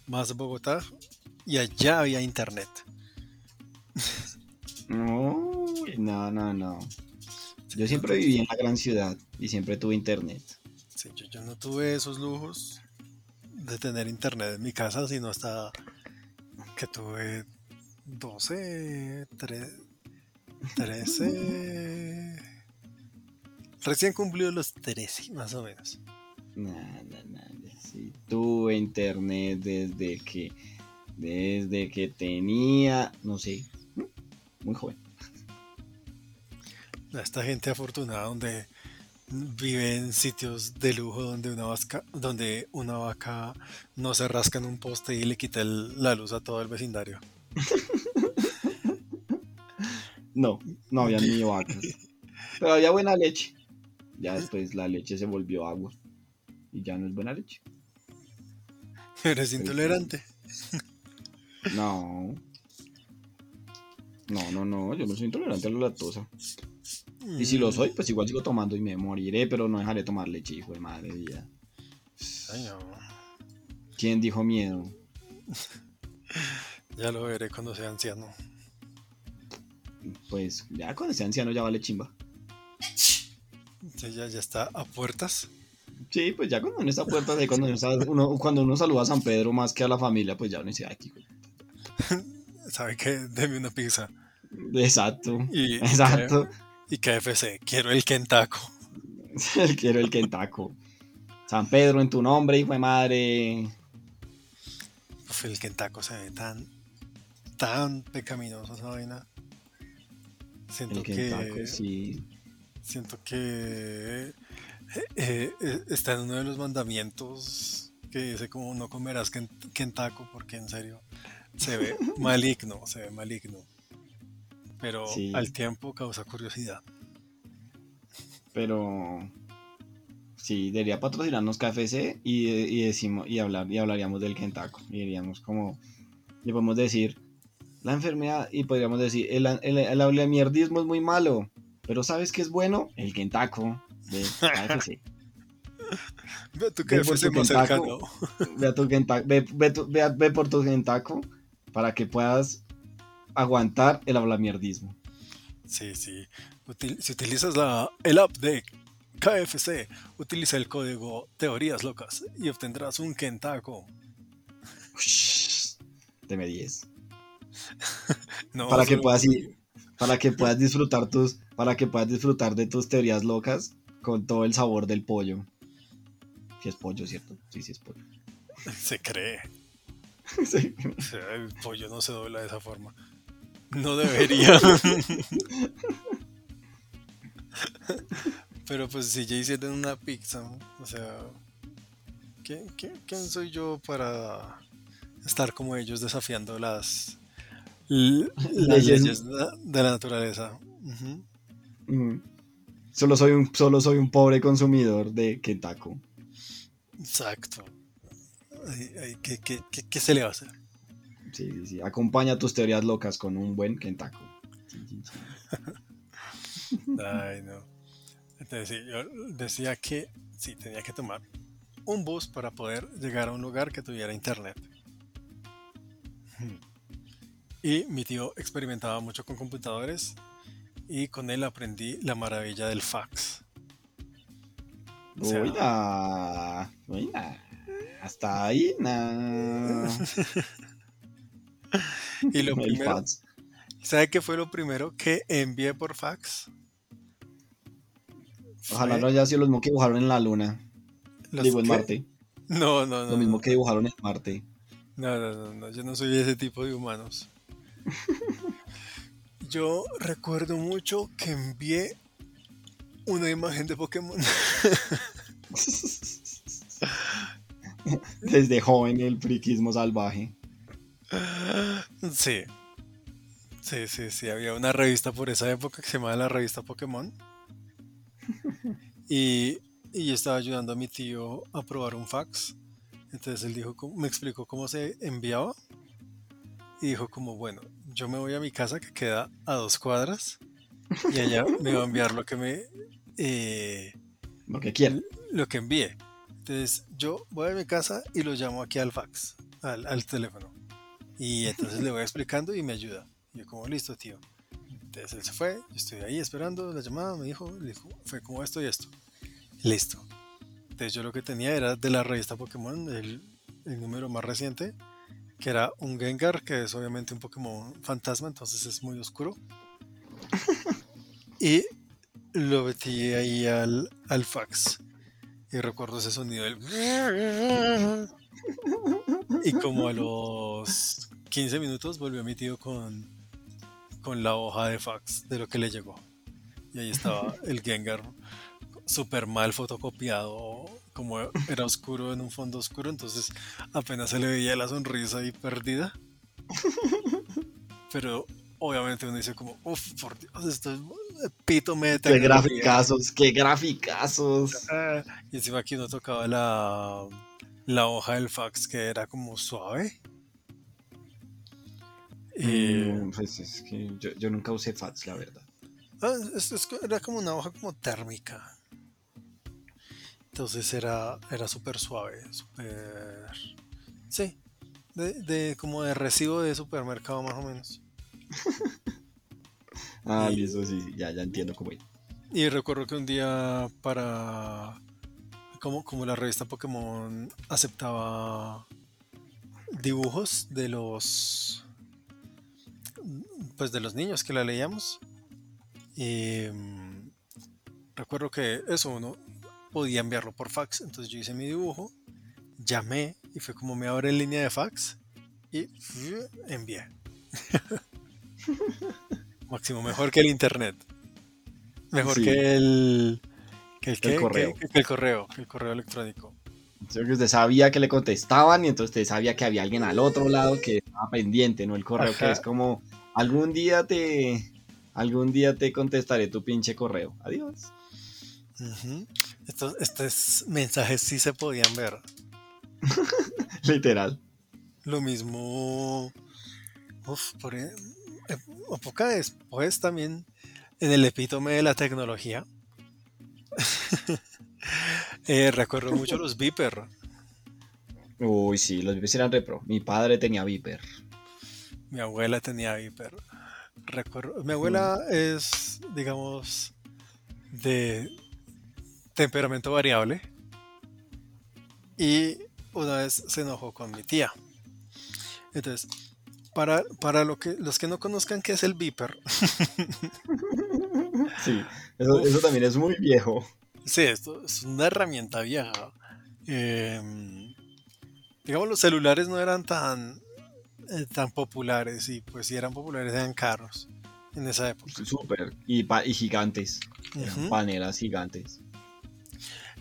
más Bogotá. Y allá había internet. No, no, no, no. Yo siempre viví en la gran ciudad y siempre tuve internet. Sí, yo, yo no tuve esos lujos de tener internet en mi casa, sino hasta que tuve 12, 3, 13. Recién cumplido los 13, más o menos. Nada, nada. Sí, tuve internet desde que, desde que tenía, no sé, muy joven. A Esta gente afortunada donde vive en sitios de lujo donde una vaca, donde una vaca no se rasca en un poste y le quita el- la luz a todo el vecindario. No, no había ni vacas. Pero había buena leche. Ya después la leche se volvió agua. Y ya no es buena leche. Eres intolerante. No. No, no, no. Yo no soy intolerante a la lactosa. Y si lo soy, pues igual sigo tomando y me moriré, pero no dejaré tomar leche, hijo de madre vida. Ay, no. ¿Quién dijo miedo? Ya lo veré cuando sea anciano. Pues ya cuando sea anciano ya vale chimba. Ya, ya, ya está a puertas. Sí, pues ya cuando uno está a puertas cuando uno, está- uno- cuando uno saluda a San Pedro más que a la familia, pues ya uno dice, aquí. ¿Sabe qué? Deme una pizza. Exacto. Y, Exacto. Y KFC. Quiero el Kentaco. Quiero el Kentaco. San Pedro en tu nombre, hijo de madre. Uf, el Kentaco se ve tan, tan pecaminoso esa vaina. Siento El que, sí. siento que eh, eh, eh, está en uno de los mandamientos que dice como no comerás ken- Kentaco porque en serio se ve maligno, se ve maligno. Pero Sí. al tiempo causa curiosidad. Pero sí, debería patrocinarnos KFC y, y decimos, y hablar, y hablaríamos del Kentaco. Y diríamos como, le podemos decir la enfermedad, y podríamos decir, el, el, el ablamierdismo es muy malo. Pero ¿sabes qué es bueno? El Kentaco de KFC. Ve tu Ve por KFC tu más cercano. ve, a tu ve, ve ve a- ve por tu Kentaco para que puedas aguantar el ablamierdismo. Sí, sí. Util- si utilizas la, el app de KFC, utiliza el código Teorías Locas y obtendrás un Kentaco. Deme 10. No, para que puedas ir- para que puedas disfrutar tus para que puedas disfrutar de tus teorías locas con todo el sabor del pollo si es pollo cierto sí sí es pollo Se cree. Sí. O sea, el pollo no se dobla de esa forma. No debería. Pero pues si ya hicieron una pizza, o sea, ¿quién, quién, quién soy yo para estar como ellos desafiando las, Leyes. de la naturaleza. Mm. Solo soy un, solo soy un pobre consumidor de Kentaku. Exacto. Ay, ay, ¿qué, qué- qué- qué se le va a hacer? Sí, sí, sí. Acompaña tus teorías locas con un buen Kentaku. Sí, sí, sí. Ay, no. Entonces, sí, yo decía que sí, tenía que tomar un bus para poder llegar a un lugar que tuviera internet. Y mi tío experimentaba mucho con computadores y con él aprendí la maravilla del fax. O sea- Oiga, oiga. Hasta ahí, nah. Y lo primero. ¿sabe qué fue lo primero que envié por fax? Ojalá no haya sido lo mismo que dibujaron en la luna. los Digo, en Marte. No, no, no. Lo mismo no. que dibujaron en Marte. No, no, no, no, yo no soy ese tipo de humanos. Yo recuerdo mucho que envié una imagen de Pokémon. Desde joven el friquismo salvaje. Sí. Sí, sí, sí. Había una revista por esa época que se llamaba la revista Pokémon. Y, y yo estaba ayudando a mi tío a probar un fax. Entonces él dijo, me explicó cómo se enviaba. Y dijo como, bueno, yo me voy a mi casa que queda a dos cuadras. Y allá me va a enviar lo que me... eh, Lo que quieran. lo que envíe. Entonces yo voy a mi casa y lo llamo aquí al fax, al, al teléfono. Y entonces le voy explicando y me ayuda. Y yo como, listo, tío. Entonces él se fue, yo estoy ahí esperando la llamada, me dijo, le dijo, fue como esto y esto. Listo. Entonces yo lo que tenía era de la revista Pokémon, el, el número más reciente, que era un Gengar, que es obviamente un Pokémon fantasma, entonces es muy oscuro. y lo metí ahí al, al fax. Y recuerdo ese sonido del... Y como a los 15 minutos volvió mi tío con, con la hoja de fax de lo que le llegó. Y ahí estaba el Gengar súper mal fotocopiado, como era oscuro en un fondo oscuro, entonces apenas se le veía la sonrisa ahí perdida. Pero obviamente uno dice como, uff, por Dios, esto es epítome de Qué tecnología". graficazos, qué graficazos. Y encima aquí uno tocaba la, la hoja del fax que era como suave. Y, Mm, pues es que yo, yo nunca usé fax, la verdad. ah, es- es que era como una hoja como térmica. Entonces era, era súper suave, súper... Sí, de, de- como de recibo de supermercado más o menos. Ah, Y- listo, sí, ya entiendo cómo es. Y recuerdo que un día para... Como, como la revista Pokémon aceptaba dibujos de los... Pues de los niños que la leíamos. Y mm, recuerdo que eso uno podía enviarlo por fax. Entonces yo hice mi dibujo, llamé y fue como me abre en línea de fax y envié. Máximo, mejor que el internet. Mejor Sí. que el que el, correo. Que- que el correo, el correo electrónico. Usted sabía que le contestaban y entonces usted sabía que había alguien al otro lado que estaba pendiente, no el correo que es como algún día te algún día te contestaré tu pinche correo. Adiós. Estos, estos mensajes sí se podían ver. Literal. Lo mismo. Uf, por e- eh, época después también en el epítome de la tecnología. Eh, recuerdo mucho los Viper. Uy, sí, los Vipers eran repro. Mi padre tenía Viper. Mi abuela tenía Viper. Recuerdo, mi abuela es, digamos, de temperamento variable. Y una vez se enojó con mi tía. Entonces, para, para lo que, los que no conozcan qué es el Viper, Sí, eso, eso también es muy viejo. sí, esto es una herramienta vieja. Em, digamos, los celulares no eran tan, eh, tan populares y pues si eran populares eran caros en esa época. Súper. Y, y gigantes. Panelas gigantes.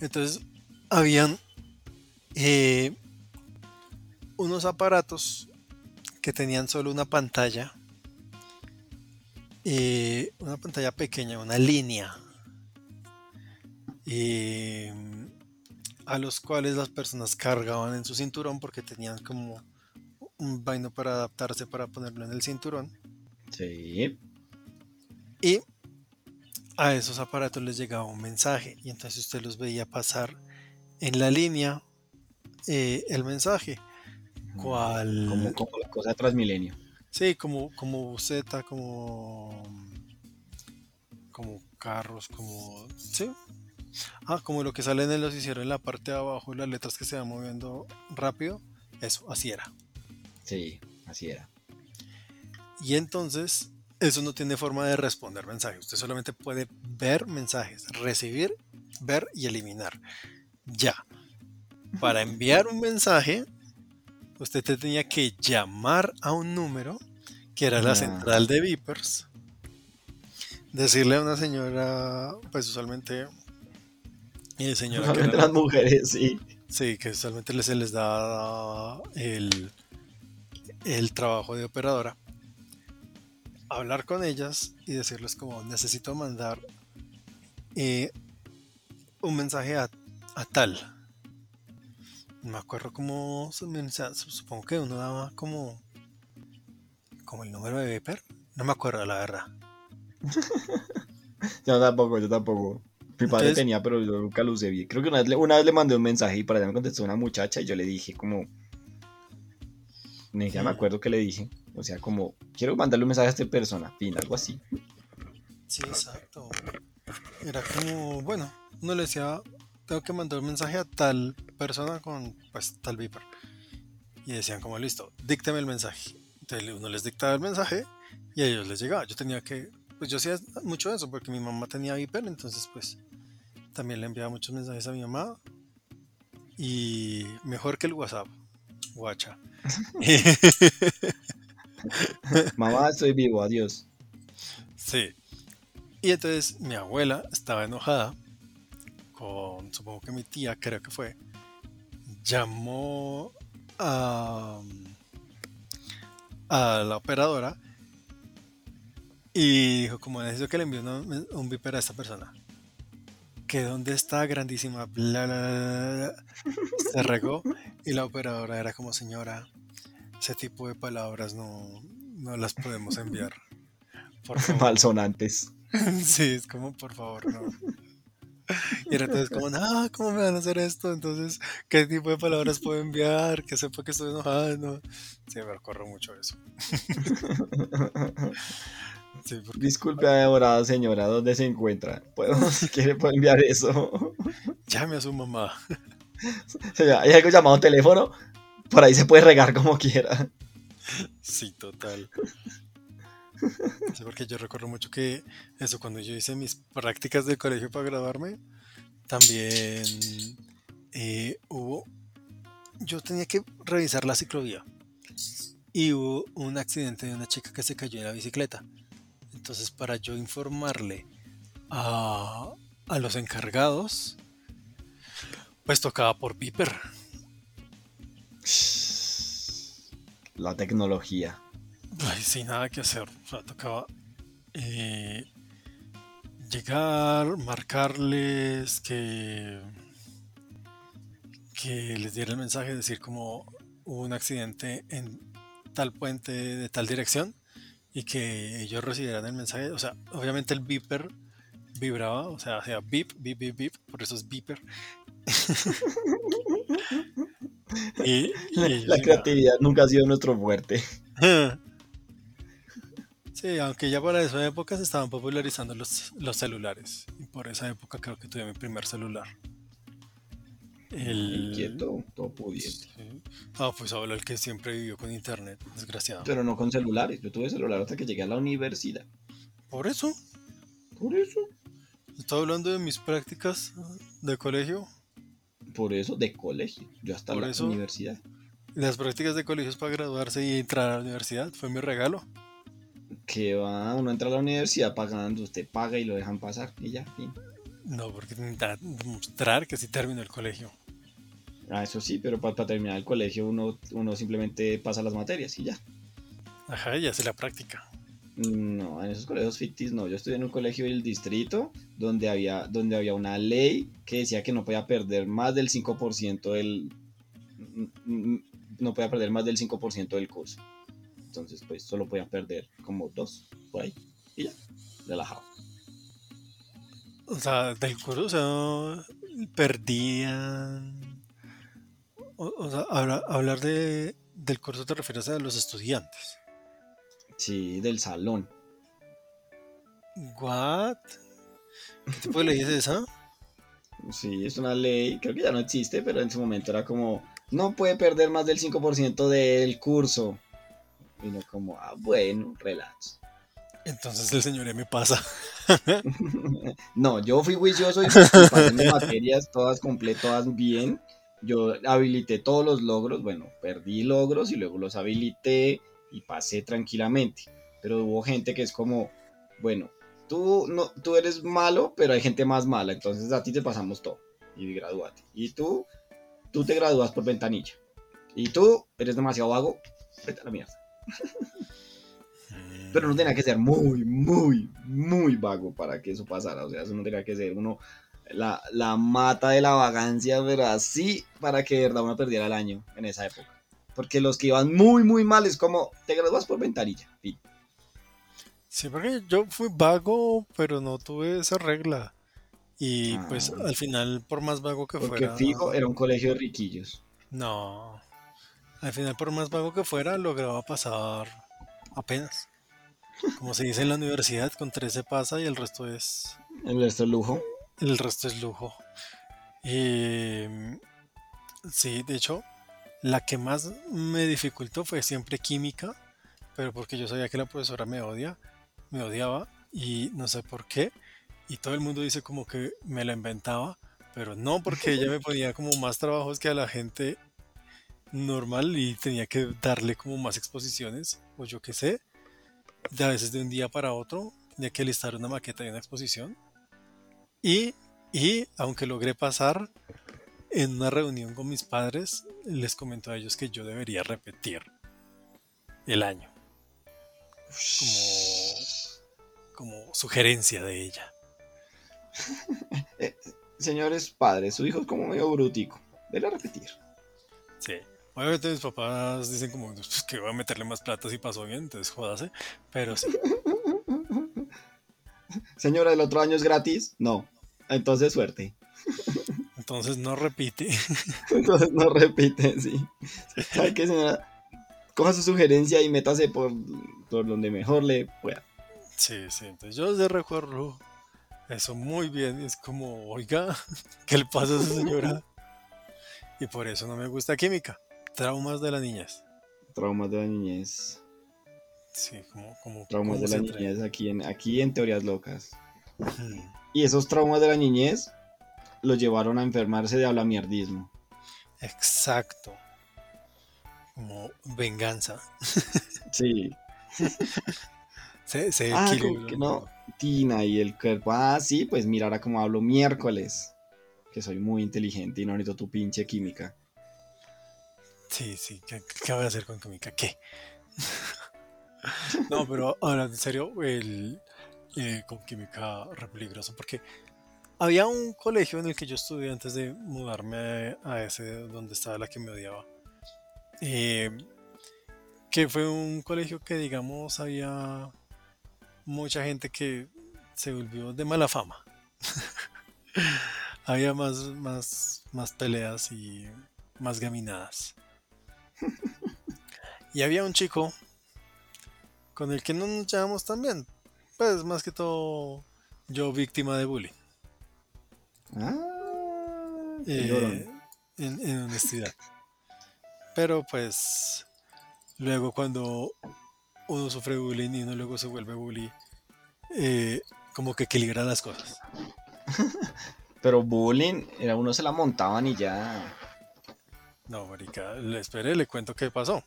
Entonces, habían eh, unos aparatos que tenían solo una pantalla eh, una pantalla pequeña, una línea, eh, a los cuales las personas cargaban en su cinturón porque tenían como un vaino para adaptarse para ponerlo en el cinturón. Sí. Y a esos aparatos les llegaba un mensaje y entonces usted los veía pasar en la línea eh, el mensaje. ¿Cuál? Como, como la cosa de Transmilenio. Sí, como, como como. como carros, como. Sí. Ah, como lo que sale en el noticiero en la parte de abajo, las letras que se van moviendo rápido. Eso, así era. Sí, así era. Y entonces, eso no tiene forma de responder mensajes. Usted solamente puede ver mensajes, recibir, ver y eliminar. Ya. Para enviar un mensaje, usted tenía que llamar a un número que era la central de Vipers. Decirle a una señora, pues usualmente, eh, señora que era- las mujeres, sí. Sí, que usualmente les- se les da el, el trabajo de operadora. Hablar con ellas y decirles como necesito mandar eh, un mensaje a, a tal. No me acuerdo cómo se me- o sea, supongo que uno daba como como el número de Viper. No me acuerdo la verdad. Yo tampoco, yo tampoco. Mi padre Entonces- tenía, pero yo nunca lo usé bien. Creo que una vez, le, una vez le mandé un mensaje y para allá me contestó una muchacha y yo le dije como... Ni siquiera me Mm. acuerdo qué le dije. O sea, como, quiero mandarle un mensaje a esta persona. Fin, algo así. Sí, exacto. Era como, bueno, uno le decía, tengo que mandar un mensaje a tal persona con pues tal Viper. Y decían como, listo, dícteme el mensaje. Entonces uno les dictaba el mensaje y a ellos les llegaba. Yo tenía que, pues yo hacía mucho eso porque mi mamá tenía Viper, entonces pues también le enviaba muchos mensajes a mi mamá. Y mejor que el WhatsApp. Guacha. Mamá, estoy vivo, adiós. Sí. Y entonces mi abuela estaba enojada con, supongo que mi tía, creo que fue, llamó a, a la operadora y dijo, como necesito que le envíe un viper a esta persona. Que dónde está grandísima, bla, bla, bla, bla, bla. Se regó y la operadora era como, señora, ese tipo de palabras no, no las podemos enviar. Por favor. Malsonantes. Sí, es como, por favor, no. Y era entonces como, no, ¿cómo me van a hacer esto? Entonces, ¿qué tipo de palabras puedo enviar? Que sepa que estoy enojado. No. Sí, me acuerdo mucho eso. Sí, porque Disculpe, adorada señora, ¿dónde se encuentra? ¿Puedo, si quiere, puedo enviar eso? llame a su mamá. Señora, hay algo llamado teléfono. Por ahí se puede regar como quiera. Sí, total. Sí, porque yo recuerdo mucho que eso, cuando yo hice mis prácticas de colegio para graduarme, también eh, hubo, yo tenía que revisar la ciclovía y hubo un accidente de una chica que se cayó en la bicicleta. Entonces, para yo informarle a, a los encargados, pues tocaba por Viper. La tecnología. Ay, sin nada que hacer. O sea, tocaba eh, llegar, marcarles que, que les diera el mensaje, decir como hubo un accidente en tal puente de tal dirección y que ellos recibieran el mensaje. O sea, obviamente el beeper vibraba, o sea, hacía beep, beep, beep, beep, por eso es beeper. y, La iban- creatividad nunca ha sido nuestro fuerte. Sí, aunque ya para esa época se estaban popularizando los, los celulares. Y por esa época creo que tuve mi primer celular. El... Inquieto, todo pudiente. Sí. Ah, pues habla el que siempre vivió con internet, desgraciado. Pero no con celulares. Yo tuve celular hasta que llegué a la universidad. Por eso, Por eso. estaba hablando de mis prácticas de colegio. Por eso, de colegio. Yo hasta Por la eso- universidad. Las prácticas de colegios para graduarse y entrar a la universidad fue mi regalo. Que va, uno entra a la universidad pagando, usted paga y lo dejan pasar. Y ya, fin. No, porque necesitaba demostrar que sí terminó el colegio. Ah, eso sí, pero para, terminar el colegio uno, uno simplemente pasa las materias y ya. Ajá, y hace la práctica. No, en esos colegios ficticios no. Yo estudié en un colegio del distrito donde había, donde había una ley que decía que no podía perder más del 5% del. No podía perder más del 5% del curso. Entonces, pues solo podía perder como dos por ahí. Y ya, relajado. O sea, del curso, perdían. O, o sea, habla- hablar de, del curso te refieres a los estudiantes. Sí, del salón. ¿What? ¿Qué tipo de ley es esa? Sí, es una ley, creo que ya no existe, pero en su momento era como, no puede perder más del 5% del curso. Y no como, ah, bueno, relax. Entonces el señor me pasa. No, yo fui juicioso y pasé mis materias todas completas, todas bien. Yo habilité todos los logros, bueno, perdí logros y luego los habilité y pasé tranquilamente. Pero hubo gente que es como, bueno, tú, no, tú eres malo, pero hay gente más mala, entonces a ti te pasamos todo y gradúate. Y tú, tú te gradúas por ventanilla. Y tú eres demasiado vago, vete a la mierda. Pero no tenía que ser muy, muy, muy vago para que eso pasara. O sea, eso no tenía que ser uno la, la mata de la vagancia, pero así para que de verdad uno perdiera el año en esa época. Porque los que iban muy, muy mal es como, te gradúas por ventanilla. fin. Sí, porque yo fui vago, pero no tuve esa regla. Y pues Ah. al final, por más vago que Porque fuera. fijo, era un colegio de riquillos. No. Al final, por más vago que fuera, lograba pasar apenas. Como se dice en la universidad, con 13 pasa y el resto es. El resto es lujo. El resto es lujo. Y, sí, de hecho, la que más me dificultó fue siempre química, pero porque yo sabía que la profesora me odia, me odiaba y no sé por qué. Y todo el mundo dice como que me la inventaba, pero no porque ella me ponía como más trabajos que a la gente normal y tenía que darle como más exposiciones, o yo qué sé. De a veces de un día para otro tenía que listar una maqueta y una exposición. Y, y aunque logré pasar en una reunión con mis padres, les comentó a ellos que yo debería repetir el año como, como sugerencia de ella. Señores padres, su hijo es como medio brutico. Debe repetir. Sí. Obviamente mis papás dicen como "Pues, que voy a meterle más plata si pasó bien, entonces jódase. Pero sí, Señora, ¿el otro año es gratis? No. Entonces suerte. entonces no repite. Entonces no repite, sí. ¿Sabe qué, señora? Coja su sugerencia y métase por, por donde mejor le pueda. Sí, sí, entonces yo les recuerdo eso muy bien. Es como, oiga, ¿qué le pasa a esa señora? Y por eso no me gusta química. Traumas de la niñez. Traumas de la niñez. Sí, como, como Traumas de la niñez aquí en, aquí en Teorías Locas. Y esos traumas de la niñez los llevaron a enfermarse de hablamierdismo. Exacto. Como venganza. Sí. Se, se Ah, que no. Tina y el cuerpo. Ah, sí, pues mira ahora como hablo miércoles. Que soy muy inteligente y no necesito tu pinche química. Sí, sí. ¿Qué, voy a hacer con química? ¿Qué? no, pero ahora, en serio, el, eh, con química re. Porque había un colegio en el que yo estudié antes de mudarme a ese donde estaba la que me odiaba. eh, que fue un colegio que, digamos, había mucha gente que se volvió de mala fama. había más, más, más peleas y más gaminadas. Y había un chico con el que no nos llevamos tan bien. Pues más que todo yo víctima de bullying. Ah, eh, en honestidad. Pero pues luego cuando uno sufre bullying y uno luego se vuelve bully, eh, como que equilibra las cosas. Pero bullying, era uno se la montaban y ya. No, marica, le esperé, le cuento qué pasó.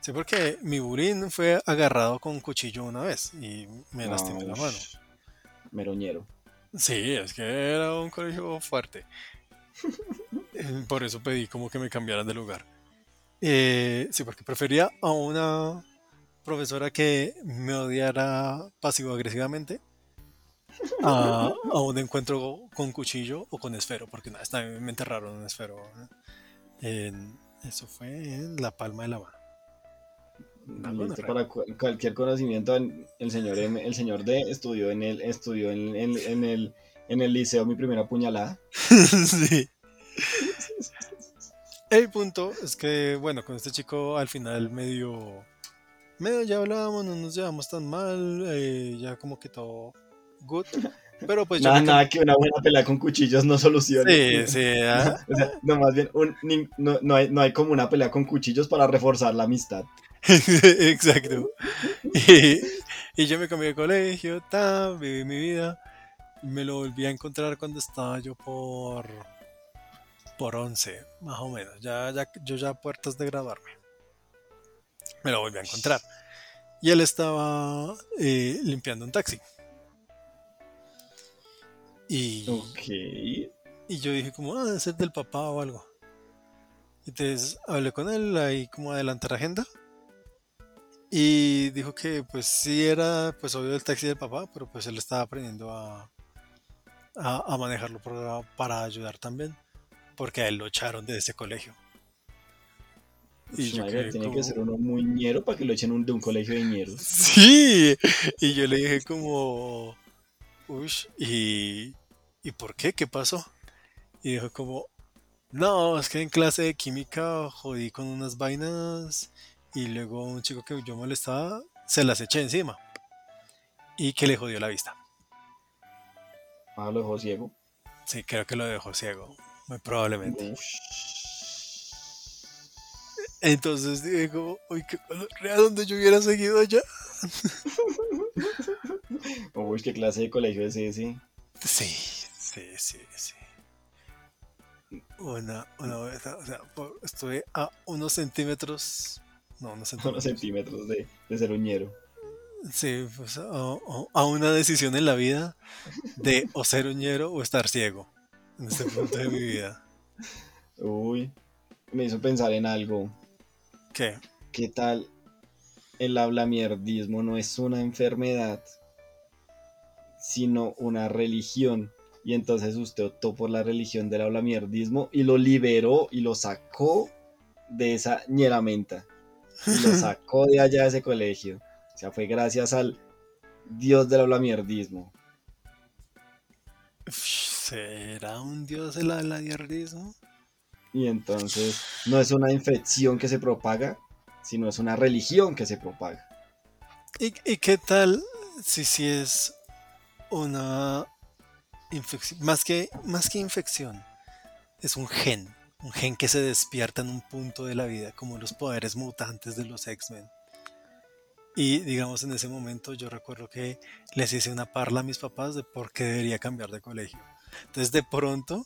Sí, porque mi bullying fue agarrado con un cuchillo una vez y me lastimé la mano. Meroñero. Sí, es que era un colegio fuerte. Por eso pedí como que me cambiaran de lugar. Eh, sí, porque prefería a una profesora que me odiara pasivo-agresivamente a, a un encuentro con cuchillo o con esfero, porque vez también me enterraron un esfero. En- eso fue en la palma de la mano. Para cu- cualquier conocimiento, el señor M- el señor D estudió en el, estudió en, en- en el, en el liceo mi primera puñalada. sí. El punto es que, bueno, con este chico al final medio, medio ya hablábamos, no nos llevamos tan mal, eh, ya como que todo good, pero pues nada, que una buena pelea con cuchillos no solucione. Sí, sí, ah, O sea, no, más bien, un- ni- no, no hay, no hay como una pelea con cuchillos para reforzar la amistad. exacto. Y, y yo me cambié de colegio, viví mi vida, me lo volví a encontrar cuando estaba yo por, por 11, más o menos, ya, ya, yo ya a puertas de graduarme. Me lo volví a encontrar. Y él estaba eh, limpiando un taxi. Y, y yo dije como, ah, debe ser del papá o algo. Entonces hablé con él ahí como adelantar agenda. Y dijo que pues sí era pues obvio el taxi del papá, pero pues él estaba aprendiendo a, a, a manejarlo para, para ayudar también. Porque a él lo echaron de ese colegio. Y yo madre, que ser uno muy ñero para que lo echen un- de un colegio de ñeros. Sí, y yo le dije como, ush, ¿y, ¿y por qué? ¿Qué pasó? Y dijo como, no, es que en clase de química jodí con unas vainas y luego un chico que yo molestaba se las eché encima y que le jodió la vista. Ah, lo dejó ciego. Sí, creo que lo dejó ciego, muy probablemente. Uf. Entonces como, uy, qué ¿a dónde yo hubiera seguido allá? Uy, qué clase de colegio es ese. Sí, sí, sí, sí. Una, una vez, o sea, por- estuve a unos centímetros, no, unos Unos centímetros. centímetros de, de ser un ñero. Sí, pues a, a- una decisión en la vida de o ser uñero o estar ciego en este punto de mi vida. Uy, me hizo pensar en algo. ¿Qué? ¿Qué tal el hablamierdismo no es una enfermedad, sino una religión? Y entonces usted optó por la religión del hablamierdismo y lo liberó y lo sacó de esa ñeramenta. Y lo sacó de allá de ese colegio. O sea, fue gracias al dios del hablamierdismo. ¿Será un dios el aladiardismo? Y entonces no es una infección que se propaga, sino es una religión que se propaga. ¿Y, y qué tal si si es una infección? Más que, más que infección, es un gen. Un gen que se despierta en un punto de la vida, como los poderes mutantes de los X-Men. Y digamos, en ese momento yo recuerdo que les hice una parla a mis papás de por qué debería cambiar de colegio. Entonces, de pronto,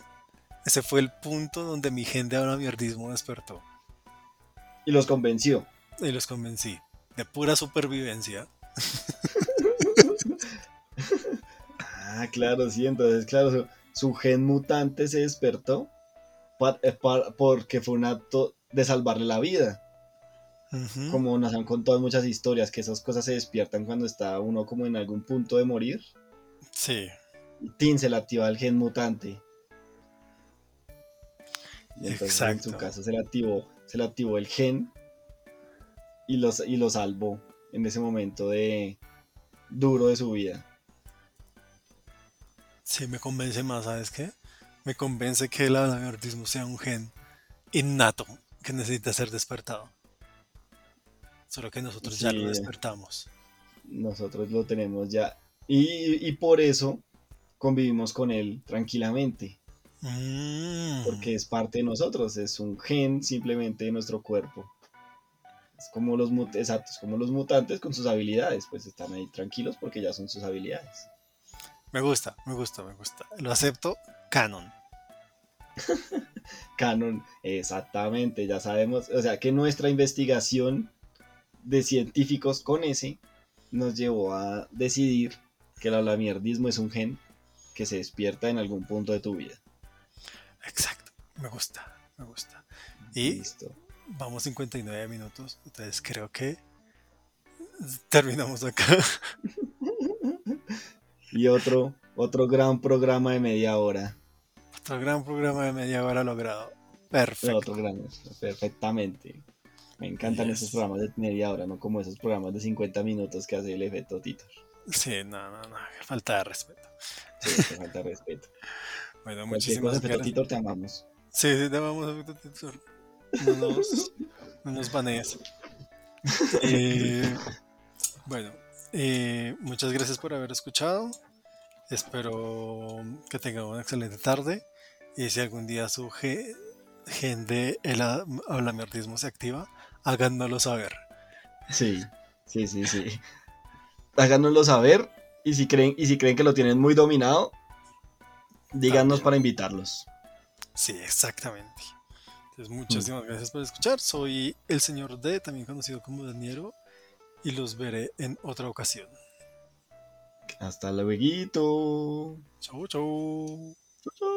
ese fue el punto donde mi gen de ahora mierdismo despertó. Y los convenció. Y los convencí. De pura supervivencia. Ah, claro, sí, entonces, claro, su, su gen mutante se despertó pa- eh, pa- porque fue un acto de salvarle la vida. Como nos han contado muchas historias, que esas cosas se despiertan cuando está uno como en algún punto de morir. Sí. Tin, se le activa el gen mutante. Y entonces en su Exacto. caso se le activó, se le activó el gen y, los, y lo salvó en ese momento de duro de su vida. Sí, me convence más, ¿sabes qué? Me convence que el alabardismo sea un gen innato que necesita ser despertado. Solo que nosotros ya lo despertamos. nosotros lo tenemos ya. Y, y por eso convivimos con él tranquilamente, Mm. porque es parte de nosotros, es un gen simplemente de nuestro cuerpo. Es como los, exacto, es como los mutantes con sus habilidades, pues están ahí tranquilos porque ya son sus habilidades. Me gusta, me gusta, me gusta. Lo acepto, canon. Canon, exactamente, ya sabemos, o sea que nuestra investigación de científicos con ese nos llevó a decidir que el alamierdismo es un gen que se despierta en algún punto de tu vida. Exacto, me gusta, me gusta. Y Listo. vamos 59 minutos, entonces creo que terminamos acá. Y otro, otro gran programa de media hora. Otro gran programa de media hora logrado. Perfecto. Otro gran, perfectamente. Me encantan Yes. esos programas de media hora, no como esos programas de 50 minutos que hace el efecto Titor. Sí, no, no, no. Falta de respeto. Sí, falta respeto. Bueno, muchísimas efecto gracias. Titor, te amamos. Sí, sí, te vamos a No nos, no nos banees. Eh, bueno, eh, muchas gracias por haber escuchado. Espero que tengan una excelente tarde. Y si algún día su ge- gen de el se activa, háganoslo saber. Sí, sí, sí, sí. Háganoslo saber. Y si creen, y si creen que lo tienen muy dominado, díganos También. para invitarlos. Sí, exactamente. Entonces, muchísimas gracias por escuchar. Soy el señor D, también conocido como Daniero, y los veré en otra ocasión. Hasta luego. Chau, chau. Chau, chau.